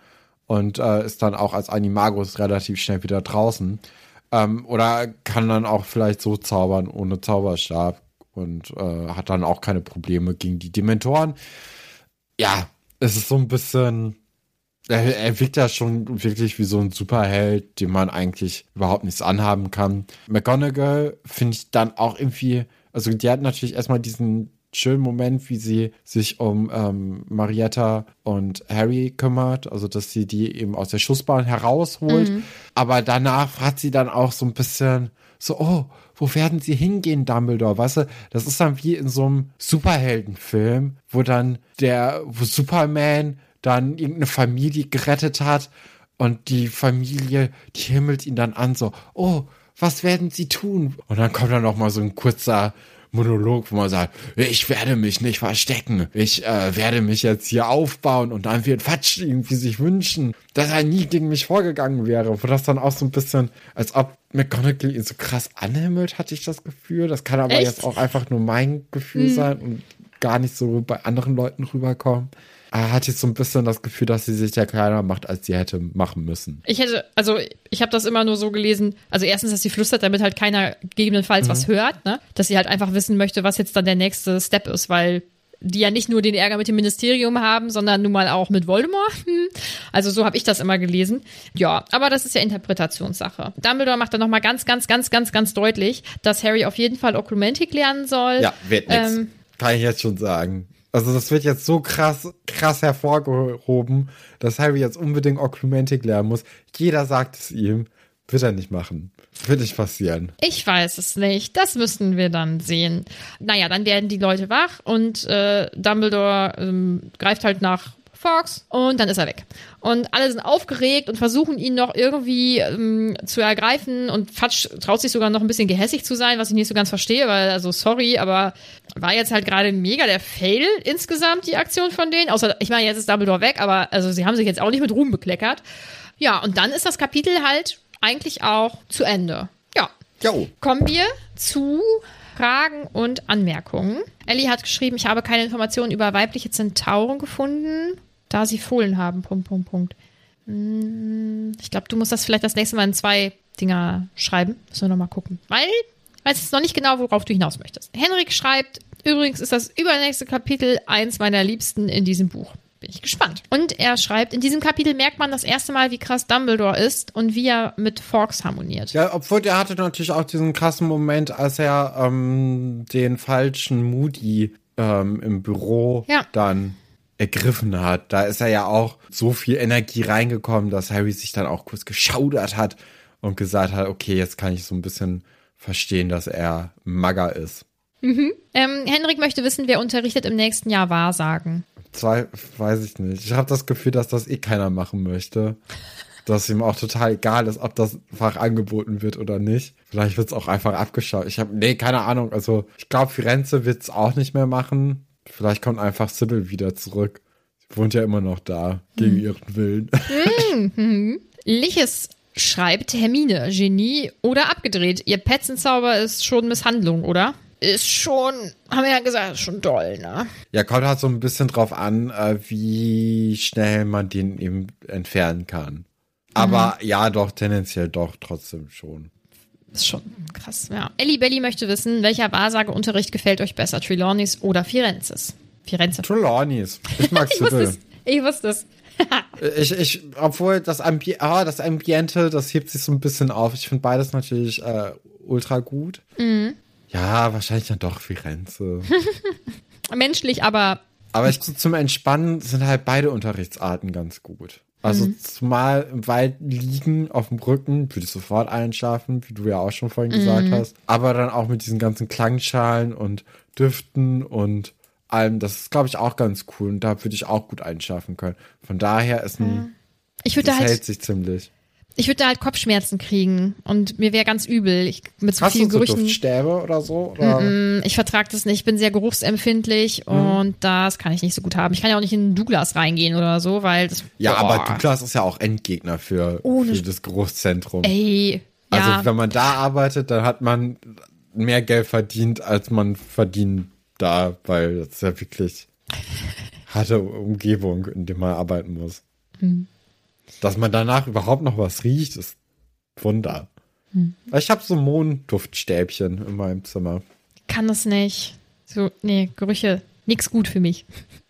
[SPEAKER 1] und äh, ist dann auch als Animagus relativ schnell wieder draußen. Ähm, oder kann dann auch vielleicht so zaubern ohne Zauberstab und äh, hat dann auch keine Probleme gegen die Dementoren. Ja, es ist so ein bisschen. Er, er wirkt ja schon wirklich wie so ein Superheld, dem man eigentlich überhaupt nichts anhaben kann. McGonagall finde ich dann auch irgendwie, also die hat natürlich erstmal diesen schönen Moment, wie sie sich um ähm, Marietta und Harry kümmert, also dass sie die eben aus der Schussbahn herausholt. Aber danach hat sie dann auch so ein bisschen so, oh, wo werden sie hingehen, Dumbledore? Weißt du, das ist dann wie in so einem Superheldenfilm, wo dann der, wo Superman dann irgendeine Familie gerettet hat und die Familie, die himmelt ihn dann an, so, oh, was werden sie tun? Und dann kommt dann noch mal so ein kurzer Monolog, wo man sagt, ich werde mich nicht verstecken, ich äh, werde mich jetzt hier aufbauen und dann wird Fatsch irgendwie sich wünschen, dass er nie gegen mich vorgegangen wäre, wo das dann auch so ein bisschen, als ob McGonagall ihn so krass anhimmelt, hatte ich das Gefühl. Das kann aber
[SPEAKER 2] Echt?
[SPEAKER 1] jetzt auch einfach nur mein Gefühl sein und gar nicht so bei anderen Leuten rüberkommen. Er hat jetzt so ein bisschen das Gefühl, dass sie sich ja kleiner macht, als sie hätte machen müssen.
[SPEAKER 2] Ich hätte, also ich habe das immer nur so gelesen. Also erstens, dass sie flüstert, damit halt keiner gegebenenfalls was hört, ne? Dass sie halt einfach wissen möchte, was jetzt dann der nächste Step ist, weil die ja nicht nur den Ärger mit dem Ministerium haben, sondern nun mal auch mit Voldemort. Hm. Also so habe ich das immer gelesen. Ja, aber das ist ja Interpretationssache. Dumbledore macht dann noch mal ganz, ganz, ganz, ganz, ganz deutlich, dass Harry auf jeden Fall Oklumentik lernen soll.
[SPEAKER 1] Ja, wird nix.
[SPEAKER 2] Ähm,
[SPEAKER 1] Kann ich jetzt schon sagen. Also das wird jetzt so krass, krass hervorgehoben, dass Harry jetzt unbedingt Oklumentik lernen muss. Jeder sagt es ihm. Wird er nicht machen. Wird nicht passieren.
[SPEAKER 2] Ich weiß es nicht. Das müssten wir dann sehen. Naja, dann werden die Leute wach und äh, Dumbledore ähm, greift halt nach Fox und dann ist er weg. Und alle sind aufgeregt und versuchen ihn noch irgendwie ähm, zu ergreifen und Fatsch traut sich sogar noch ein bisschen gehässig zu sein, was ich nicht so ganz verstehe, weil, also sorry, aber war jetzt halt gerade mega der Fail insgesamt, die Aktion von denen. Außer, ich meine, jetzt ist Dumbledore weg, aber also sie haben sich jetzt auch nicht mit Ruhm bekleckert. Ja, und dann ist das Kapitel halt eigentlich auch zu Ende. Ja,
[SPEAKER 1] Jo.
[SPEAKER 2] Kommen wir zu Fragen und Anmerkungen. Ellie hat geschrieben, ich habe keine Informationen über weibliche Zentauren gefunden, da sie Fohlen haben. Punkt, Punkt, Punkt. Hm, Ich glaube, du musst das vielleicht das nächste Mal in zwei Dinger schreiben. Müssen wir nochmal gucken. Weil, weiß jetzt noch nicht genau, worauf du hinaus möchtest. Henrik schreibt, übrigens ist das übernächste Kapitel eins meiner Liebsten in diesem Buch. Bin ich gespannt. Und er schreibt, in diesem Kapitel merkt man das erste Mal, wie krass Dumbledore ist und wie er mit Forks harmoniert.
[SPEAKER 1] Ja, obwohl der hatte natürlich auch diesen krassen Moment, als er ähm, den falschen Moody ähm, im Büro
[SPEAKER 2] Ja.
[SPEAKER 1] dann ergriffen hat. Da ist er ja auch so viel Energie reingekommen, dass Harry sich dann auch kurz geschaudert hat und gesagt hat, okay, jetzt kann ich so ein bisschen verstehen, dass er Magger ist.
[SPEAKER 2] Ähm, Henrik möchte wissen, wer unterrichtet im nächsten Jahr Wahrsagen.
[SPEAKER 1] Zwei, weiß ich nicht. Ich habe das Gefühl, dass das eh keiner machen möchte. Dass ihm auch total egal ist, ob das Fach angeboten wird oder nicht. Vielleicht wird es auch einfach abgeschaut. Ich habe, nee, keine Ahnung. Also ich glaube, Firenze wird es auch nicht mehr machen. Vielleicht kommt einfach Sybil wieder zurück. Sie wohnt ja immer noch da, gegen ihren Willen.
[SPEAKER 2] Liches schreibt Hermine, Genie oder abgedreht. Ihr Petzenzauber ist schon Misshandlung, oder? Ist schon, haben wir ja gesagt, ist schon doll, ne?
[SPEAKER 1] ja, kommt halt so ein bisschen drauf an, äh, wie schnell man den eben entfernen kann. Aber ja, doch, tendenziell doch, trotzdem schon.
[SPEAKER 2] Ist schon krass, ja. Ellie Belly möchte wissen, welcher Wahrsageunterricht gefällt euch besser, Trelawneys oder Firenzes? Firenze.
[SPEAKER 1] Trelawneys. Ich mag *laughs*
[SPEAKER 2] Ich wusste es. Ich wusste es. *laughs*
[SPEAKER 1] Ich, ich, obwohl das, Ambi ah, das Ambiente, das hebt sich so ein bisschen auf. Ich finde beides natürlich äh, ultra gut. Ja, wahrscheinlich dann doch Firenze. *laughs*
[SPEAKER 2] Menschlich, aber
[SPEAKER 1] Aber ich, zum Entspannen sind halt beide Unterrichtsarten ganz gut. Also zumal im Wald liegen auf dem Rücken, würde ich sofort einschlafen, wie du ja auch schon vorhin gesagt hast. Aber dann auch mit diesen ganzen Klangschalen und Düften und allem, das ist, glaube ich, auch ganz cool. Und da würde ich auch gut einschlafen können. Von daher ist ein,
[SPEAKER 2] ich würde
[SPEAKER 1] das
[SPEAKER 2] halt
[SPEAKER 1] hält sich ziemlich.
[SPEAKER 2] Ich würde da halt Kopfschmerzen kriegen und mir wäre ganz übel. Ich, mit so
[SPEAKER 1] Hast
[SPEAKER 2] vielen
[SPEAKER 1] du so
[SPEAKER 2] Gerüchen.
[SPEAKER 1] Duftstäbe oder so? Oder?
[SPEAKER 2] Mm, Ich vertrage das nicht. Ich bin sehr geruchsempfindlich
[SPEAKER 1] Mhm.
[SPEAKER 2] und das kann ich nicht so gut haben. Ich kann ja auch nicht in Douglas reingehen oder so, weil das.
[SPEAKER 1] Ja,
[SPEAKER 2] Boah.
[SPEAKER 1] aber Douglas ist ja auch Endgegner für,
[SPEAKER 2] Ohne-
[SPEAKER 1] für das Geruchszentrum.
[SPEAKER 2] Ey.
[SPEAKER 1] Also
[SPEAKER 2] ja.
[SPEAKER 1] wenn man da arbeitet, dann hat man mehr Geld verdient, als man verdient da, weil das ist ja wirklich *laughs* harte Umgebung, in der man arbeiten muss.
[SPEAKER 2] Hm.
[SPEAKER 1] Dass man danach überhaupt noch was riecht, ist Wunder.
[SPEAKER 2] Hm.
[SPEAKER 1] Ich habe so Mondduftstäbchen in meinem Zimmer.
[SPEAKER 2] kann das nicht. So, nee, Gerüche, nix gut für mich.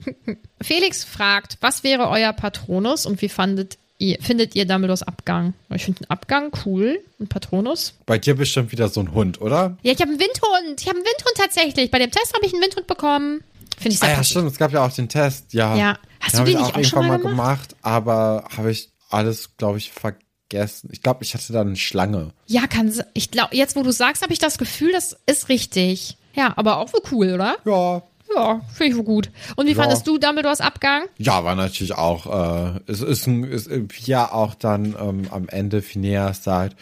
[SPEAKER 2] *laughs* Felix fragt, was wäre euer Patronus und wie fandet ihr, findet ihr Dumbledores Abgang? Ich finde den Abgang cool, ein Patronus.
[SPEAKER 1] Bei dir bestimmt wieder so ein Hund, oder?
[SPEAKER 2] Ja, ich habe einen Windhund. Ich habe einen Windhund tatsächlich. Bei dem Test habe ich einen Windhund bekommen. Finde ich
[SPEAKER 1] Ah
[SPEAKER 2] sehr
[SPEAKER 1] ja,
[SPEAKER 2] passend.
[SPEAKER 1] stimmt, es gab ja auch den Test, ja.
[SPEAKER 2] Ja. Hast
[SPEAKER 1] Den
[SPEAKER 2] du den
[SPEAKER 1] ich
[SPEAKER 2] nicht
[SPEAKER 1] auch
[SPEAKER 2] auch schon mal
[SPEAKER 1] mal
[SPEAKER 2] gemacht?
[SPEAKER 1] gemacht, aber habe ich alles, glaube ich, vergessen. Ich glaube, ich hatte da eine Schlange.
[SPEAKER 2] Ja, kann ich glaube, jetzt wo du sagst, habe ich das Gefühl, das ist richtig. Ja, aber auch wohl cool, oder?
[SPEAKER 1] Ja,
[SPEAKER 2] Ja, finde ich wohl gut. Und wie
[SPEAKER 1] Ja.
[SPEAKER 2] fandest du Dumbledores Abgang?
[SPEAKER 1] Ja, war natürlich auch, äh, es ist, ein, ist ja auch dann ähm, am Ende Phineas sagt,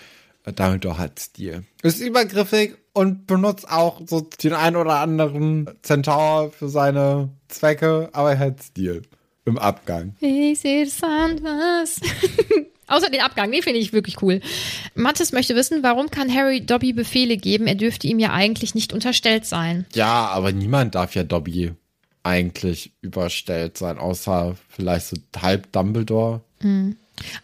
[SPEAKER 1] äh, Dumbledore hat Stil. Ist übergriffig und benutzt auch so den ein oder anderen Zentaur für seine Zwecke, aber er hat Stil im Abgang.
[SPEAKER 2] Ich sehe es anders. Außer den Abgang, den finde ich wirklich cool. Mathis möchte wissen, warum kann Harry Dobby Befehle geben? Er dürfte ihm ja eigentlich nicht unterstellt sein.
[SPEAKER 1] Ja, aber niemand darf ja Dobby eigentlich überstellt sein, außer vielleicht so halb Dumbledore.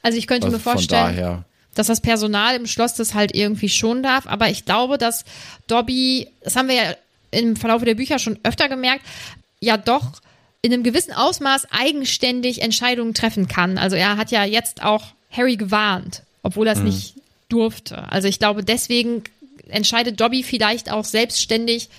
[SPEAKER 2] Also ich könnte
[SPEAKER 1] Also
[SPEAKER 2] mir vorstellen,
[SPEAKER 1] daher.
[SPEAKER 2] dass das Personal im Schloss das halt irgendwie schon darf. Aber ich glaube, dass Dobby, das haben wir ja im Verlauf der Bücher schon öfter gemerkt, ja doch in einem gewissen Ausmaß eigenständig Entscheidungen treffen kann. Also er hat ja jetzt auch Harry gewarnt, obwohl er es nicht durfte. Also ich glaube, deswegen entscheidet Dobby vielleicht auch selbstständig,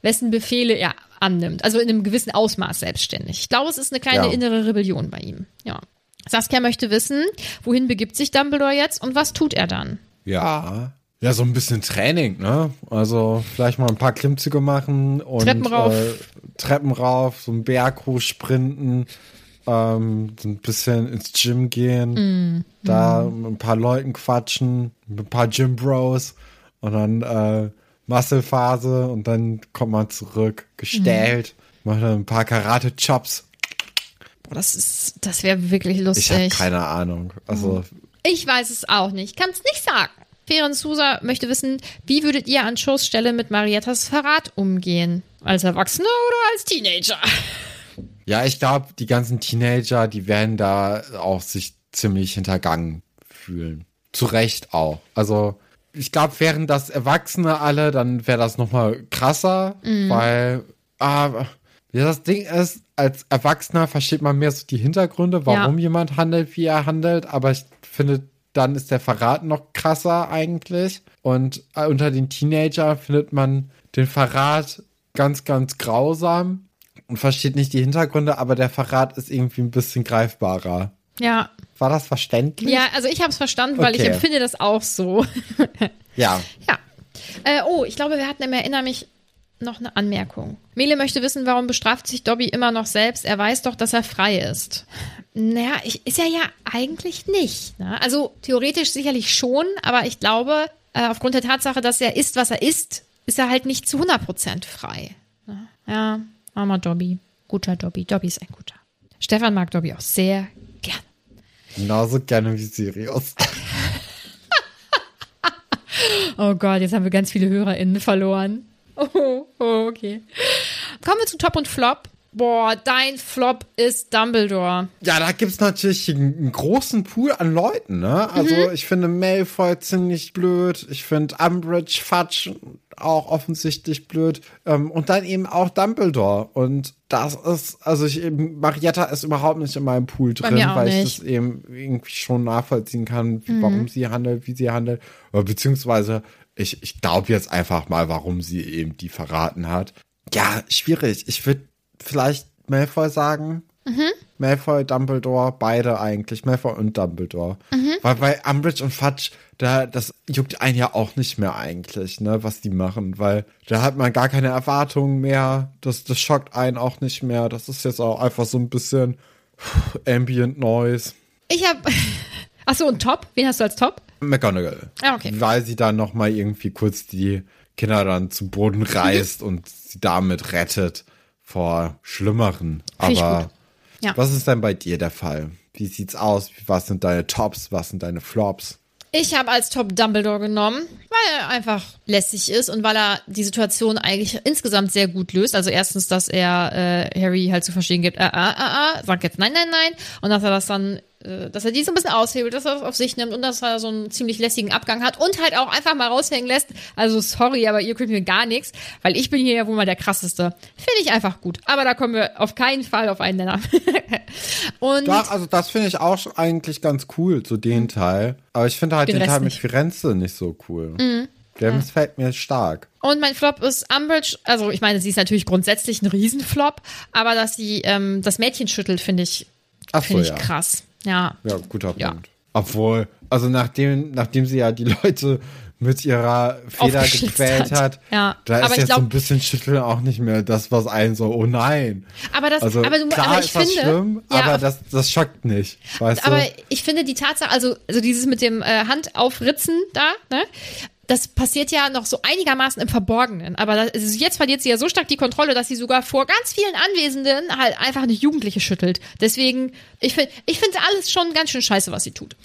[SPEAKER 2] wessen Befehle er annimmt. Also in einem gewissen Ausmaß selbstständig. Ich glaube, es ist eine kleine
[SPEAKER 1] Ja.
[SPEAKER 2] innere Rebellion bei ihm. Ja. Saskia möchte wissen, wohin begibt sich Dumbledore jetzt und was tut er dann?
[SPEAKER 1] Ja. Ja, so ein bisschen Training, ne? Also vielleicht mal ein paar Klimmzüge machen und
[SPEAKER 2] Treppen rauf.
[SPEAKER 1] Äh, Treppen rauf, so einen Berg hoch sprinten, ähm, so ein bisschen ins Gym gehen,
[SPEAKER 2] Mm,
[SPEAKER 1] da mit ein paar Leuten quatschen, mit ein paar Gym Bros und dann äh, Muskelphase und dann kommt man zurück, gestellt,
[SPEAKER 2] Mm.
[SPEAKER 1] macht dann ein paar Karate-Chops.
[SPEAKER 2] Boah, das ist, das wäre wirklich
[SPEAKER 1] Ich habe
[SPEAKER 2] lustig.
[SPEAKER 1] keine Ahnung. Also
[SPEAKER 2] Ich weiß es auch nicht. Kann es nicht sagen. Feron Sousa möchte wissen, wie würdet ihr an Shows Stelle mit Mariettas Verrat umgehen? Als Erwachsener oder als Teenager? *laughs*
[SPEAKER 1] Ja, ich glaube, die ganzen Teenager, die werden da auch sich ziemlich hintergangen fühlen. Zu Recht auch. Also, ich glaube, wären das Erwachsene alle, dann wäre das nochmal krasser, weil, ah, ja, das Ding ist, als Erwachsener versteht man mehr so die Hintergründe, warum
[SPEAKER 2] Ja.
[SPEAKER 1] jemand handelt, wie er handelt, aber ich finde, dann ist der Verrat noch krasser eigentlich. Und äh, unter den Teenager findet man den Verrat ganz, ganz grausam und versteht nicht die Hintergründe, aber der Verrat ist irgendwie ein bisschen greifbarer.
[SPEAKER 2] Ja.
[SPEAKER 1] War das verständlich?
[SPEAKER 2] Ja, also ich habe es verstanden, weil ich
[SPEAKER 1] Okay.
[SPEAKER 2] empfinde das auch so. *laughs*
[SPEAKER 1] Ja.
[SPEAKER 2] ja. Äh, oh, ich glaube, wir hatten im Erinner mich noch eine Anmerkung. Mele möchte wissen, warum bestraft sich Dobby immer noch selbst? Er weiß doch, dass er frei ist. Naja, ich, ist er ja eigentlich nicht. Ne? Also theoretisch sicherlich schon, aber ich glaube, äh, aufgrund der Tatsache, dass er ist, was er ist, ist er halt nicht zu 100% frei. Ne? Ja, armer Dobby. Guter Dobby. Dobby ist ein guter. Stefan mag Dobby auch sehr gern.
[SPEAKER 1] Genauso gerne wie Sirius. *laughs*
[SPEAKER 2] Oh Gott, jetzt haben wir ganz viele HörerInnen verloren. Oh, oh, okay. Kommen wir zu Top und Flop. Boah, dein Flop ist Dumbledore.
[SPEAKER 1] Ja, da gibt's natürlich einen, großen Pool an Leuten, ne? Also ich finde Malfoy ziemlich blöd. Ich finde Umbridge Fudge auch offensichtlich blöd. Ähm, und dann eben auch Dumbledore. Und das ist, also ich eben, Marietta ist überhaupt nicht in meinem Pool drin, weil ich
[SPEAKER 2] nicht.
[SPEAKER 1] das eben irgendwie schon nachvollziehen kann, wie, warum sie handelt, wie sie handelt. Beziehungsweise ich, ich glaube jetzt einfach mal, warum sie eben die verraten hat. Ja, schwierig. Ich würde vielleicht Malfoy sagen. Malfoy, Dumbledore, beide eigentlich. Malfoy und Dumbledore. Weil bei Umbridge und Fudge, da, das juckt einen ja auch nicht mehr eigentlich, ne, was die machen, weil da hat man gar keine Erwartungen mehr. Das, das schockt einen auch nicht mehr. Das ist jetzt auch einfach so ein bisschen *sighs* Ambient Noise.
[SPEAKER 2] Ich habe *laughs* Achso, und Top? Wen hast du als Top?
[SPEAKER 1] McGonagall.
[SPEAKER 2] Ah, okay.
[SPEAKER 1] Weil sie dann nochmal irgendwie kurz die Kinder dann zu Boden
[SPEAKER 2] Mhm. *laughs*
[SPEAKER 1] reißt und sie damit rettet vor Schlimmeren. Aber.
[SPEAKER 2] Ja.
[SPEAKER 1] was ist denn bei dir der Fall? Wie sieht's aus? Was sind deine Tops? Was sind deine Flops?
[SPEAKER 2] Ich habe als Top Dumbledore genommen, weil er einfach lässig ist und weil er die Situation eigentlich insgesamt sehr gut löst. Also erstens, dass er äh, Harry halt zu verstehen gibt, äh, äh, äh, äh, sagt jetzt nein, nein, nein. Und dass er das dann, dass er die so ein bisschen aushebelt, dass er das auf sich nimmt und dass er so einen ziemlich lässigen Abgang hat und halt auch einfach mal raushängen lässt. Also sorry, aber ihr könnt mir gar nichts, weil ich bin hier ja wohl mal der krasseste. Finde ich einfach gut. Aber da kommen wir auf keinen Fall auf einen Nenner. *laughs* und
[SPEAKER 1] Doch, also das finde ich auch eigentlich ganz cool, so den Teil. Aber ich finde halt
[SPEAKER 2] Den
[SPEAKER 1] den, Teil mit
[SPEAKER 2] nicht.
[SPEAKER 1] Firenze nicht so cool. Der missfällt mir stark.
[SPEAKER 2] Und mein Flop ist Umbridge. Also ich meine, sie ist natürlich grundsätzlich ein Riesenflop, aber dass sie ähm, das Mädchen schüttelt, finde ich,
[SPEAKER 1] Ach so,
[SPEAKER 2] finde ich
[SPEAKER 1] ja.
[SPEAKER 2] krass. Ja.
[SPEAKER 1] Ja, guter Punkt.
[SPEAKER 2] Ja.
[SPEAKER 1] Obwohl, also nachdem, nachdem sie ja die Leute mit ihrer Feder gequält
[SPEAKER 2] hat.
[SPEAKER 1] hat,
[SPEAKER 2] Ja,
[SPEAKER 1] da
[SPEAKER 2] aber
[SPEAKER 1] ist jetzt so
[SPEAKER 2] glaub-
[SPEAKER 1] ein bisschen Schütteln auch nicht mehr das, was einen so, oh nein.
[SPEAKER 2] Aber das,
[SPEAKER 1] Also
[SPEAKER 2] aber du,
[SPEAKER 1] klar
[SPEAKER 2] aber ich
[SPEAKER 1] ist
[SPEAKER 2] finde,
[SPEAKER 1] das schlimm,
[SPEAKER 2] ja,
[SPEAKER 1] aber das, das schockt nicht, weißt
[SPEAKER 2] aber
[SPEAKER 1] du?
[SPEAKER 2] ich finde die Tatsache, also, also dieses mit dem äh, Handaufritzen da, ne? Das passiert ja noch so einigermaßen im Verborgenen. Aber das, also jetzt verliert sie ja so stark die Kontrolle, dass sie sogar vor ganz vielen Anwesenden halt einfach eine Jugendliche schüttelt. Deswegen, ich finde, ich finde alles schon ganz schön scheiße, was sie tut.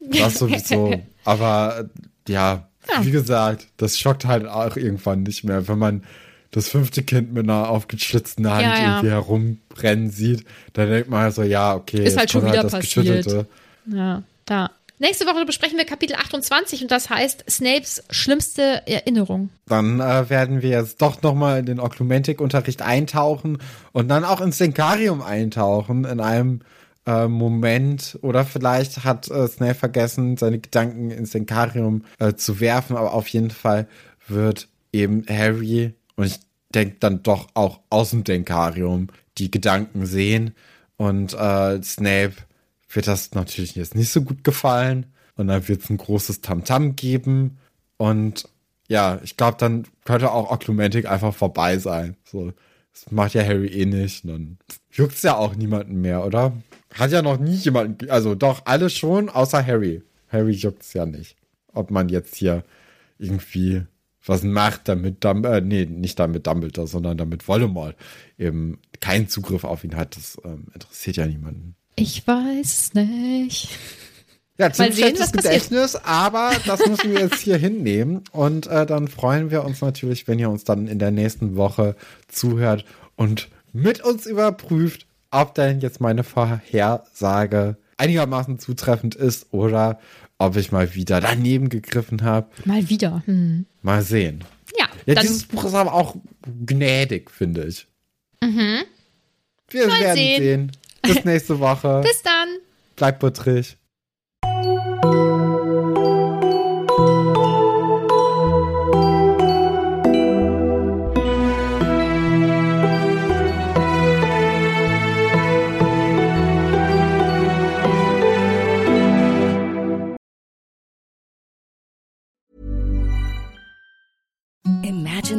[SPEAKER 1] Das sowieso. *laughs* Aber ja,
[SPEAKER 2] Ja.
[SPEAKER 1] wie gesagt, das schockt halt auch irgendwann nicht mehr, wenn man das fünfte Kind mit einer aufgeschlitzten Hand
[SPEAKER 2] Ja, ja.
[SPEAKER 1] irgendwie herumrennen sieht, dann denkt man halt so, ja, okay,
[SPEAKER 2] Ist halt schon
[SPEAKER 1] kommt
[SPEAKER 2] wieder
[SPEAKER 1] das
[SPEAKER 2] passiert.
[SPEAKER 1] Geschüttelte.
[SPEAKER 2] Ja, da. Nächste Woche besprechen wir Kapitel 28 und das heißt Snapes schlimmste Erinnerung.
[SPEAKER 1] Dann äh, werden wir jetzt doch nochmal in den Oklumentik-Unterricht eintauchen und dann auch ins Senkarium eintauchen in einem äh, Moment. Oder vielleicht hat äh, Snape vergessen, seine Gedanken ins Senkarium äh, zu werfen, aber auf jeden Fall wird eben Harry, und ich denke dann doch auch aus dem Denkarium, die Gedanken sehen. Und äh, Snape wird das natürlich jetzt nicht so gut gefallen. Und dann wird es ein großes Tamtam geben. Und ja, ich glaube, dann könnte auch Oklumentik einfach vorbei sein. So, das macht ja Harry eh nicht. Und dann juckt's ja auch niemanden mehr, oder? Hat ja noch nie jemanden, also doch, alle schon, außer Harry. Harry juckt's ja nicht. Ob man jetzt hier irgendwie was macht, damit, Dum äh, nee, nicht damit Dumbledore, sondern damit Voldemort eben keinen Zugriff auf ihn hat, das ähm, interessiert ja niemanden.
[SPEAKER 2] Ich weiß nicht.
[SPEAKER 1] Ja,
[SPEAKER 2] Mal sehen, was passiert.
[SPEAKER 1] Gedächtnis, aber das müssen wir jetzt hier hinnehmen. Und äh, dann freuen wir uns natürlich, wenn ihr uns dann in der nächsten Woche zuhört und mit uns überprüft, ob denn jetzt meine Vorhersage einigermaßen zutreffend ist oder ob ich mal wieder daneben gegriffen habe.
[SPEAKER 2] Mal wieder. Hm.
[SPEAKER 1] Mal sehen.
[SPEAKER 2] Ja,
[SPEAKER 1] Ja, dieses Buch ist aber auch gnädig, finde ich. Mhm. Wir
[SPEAKER 2] Mal
[SPEAKER 1] werden
[SPEAKER 2] sehen.
[SPEAKER 1] sehen. Bis nächste Woche.
[SPEAKER 2] bis dann.
[SPEAKER 1] Bleibt buttrig.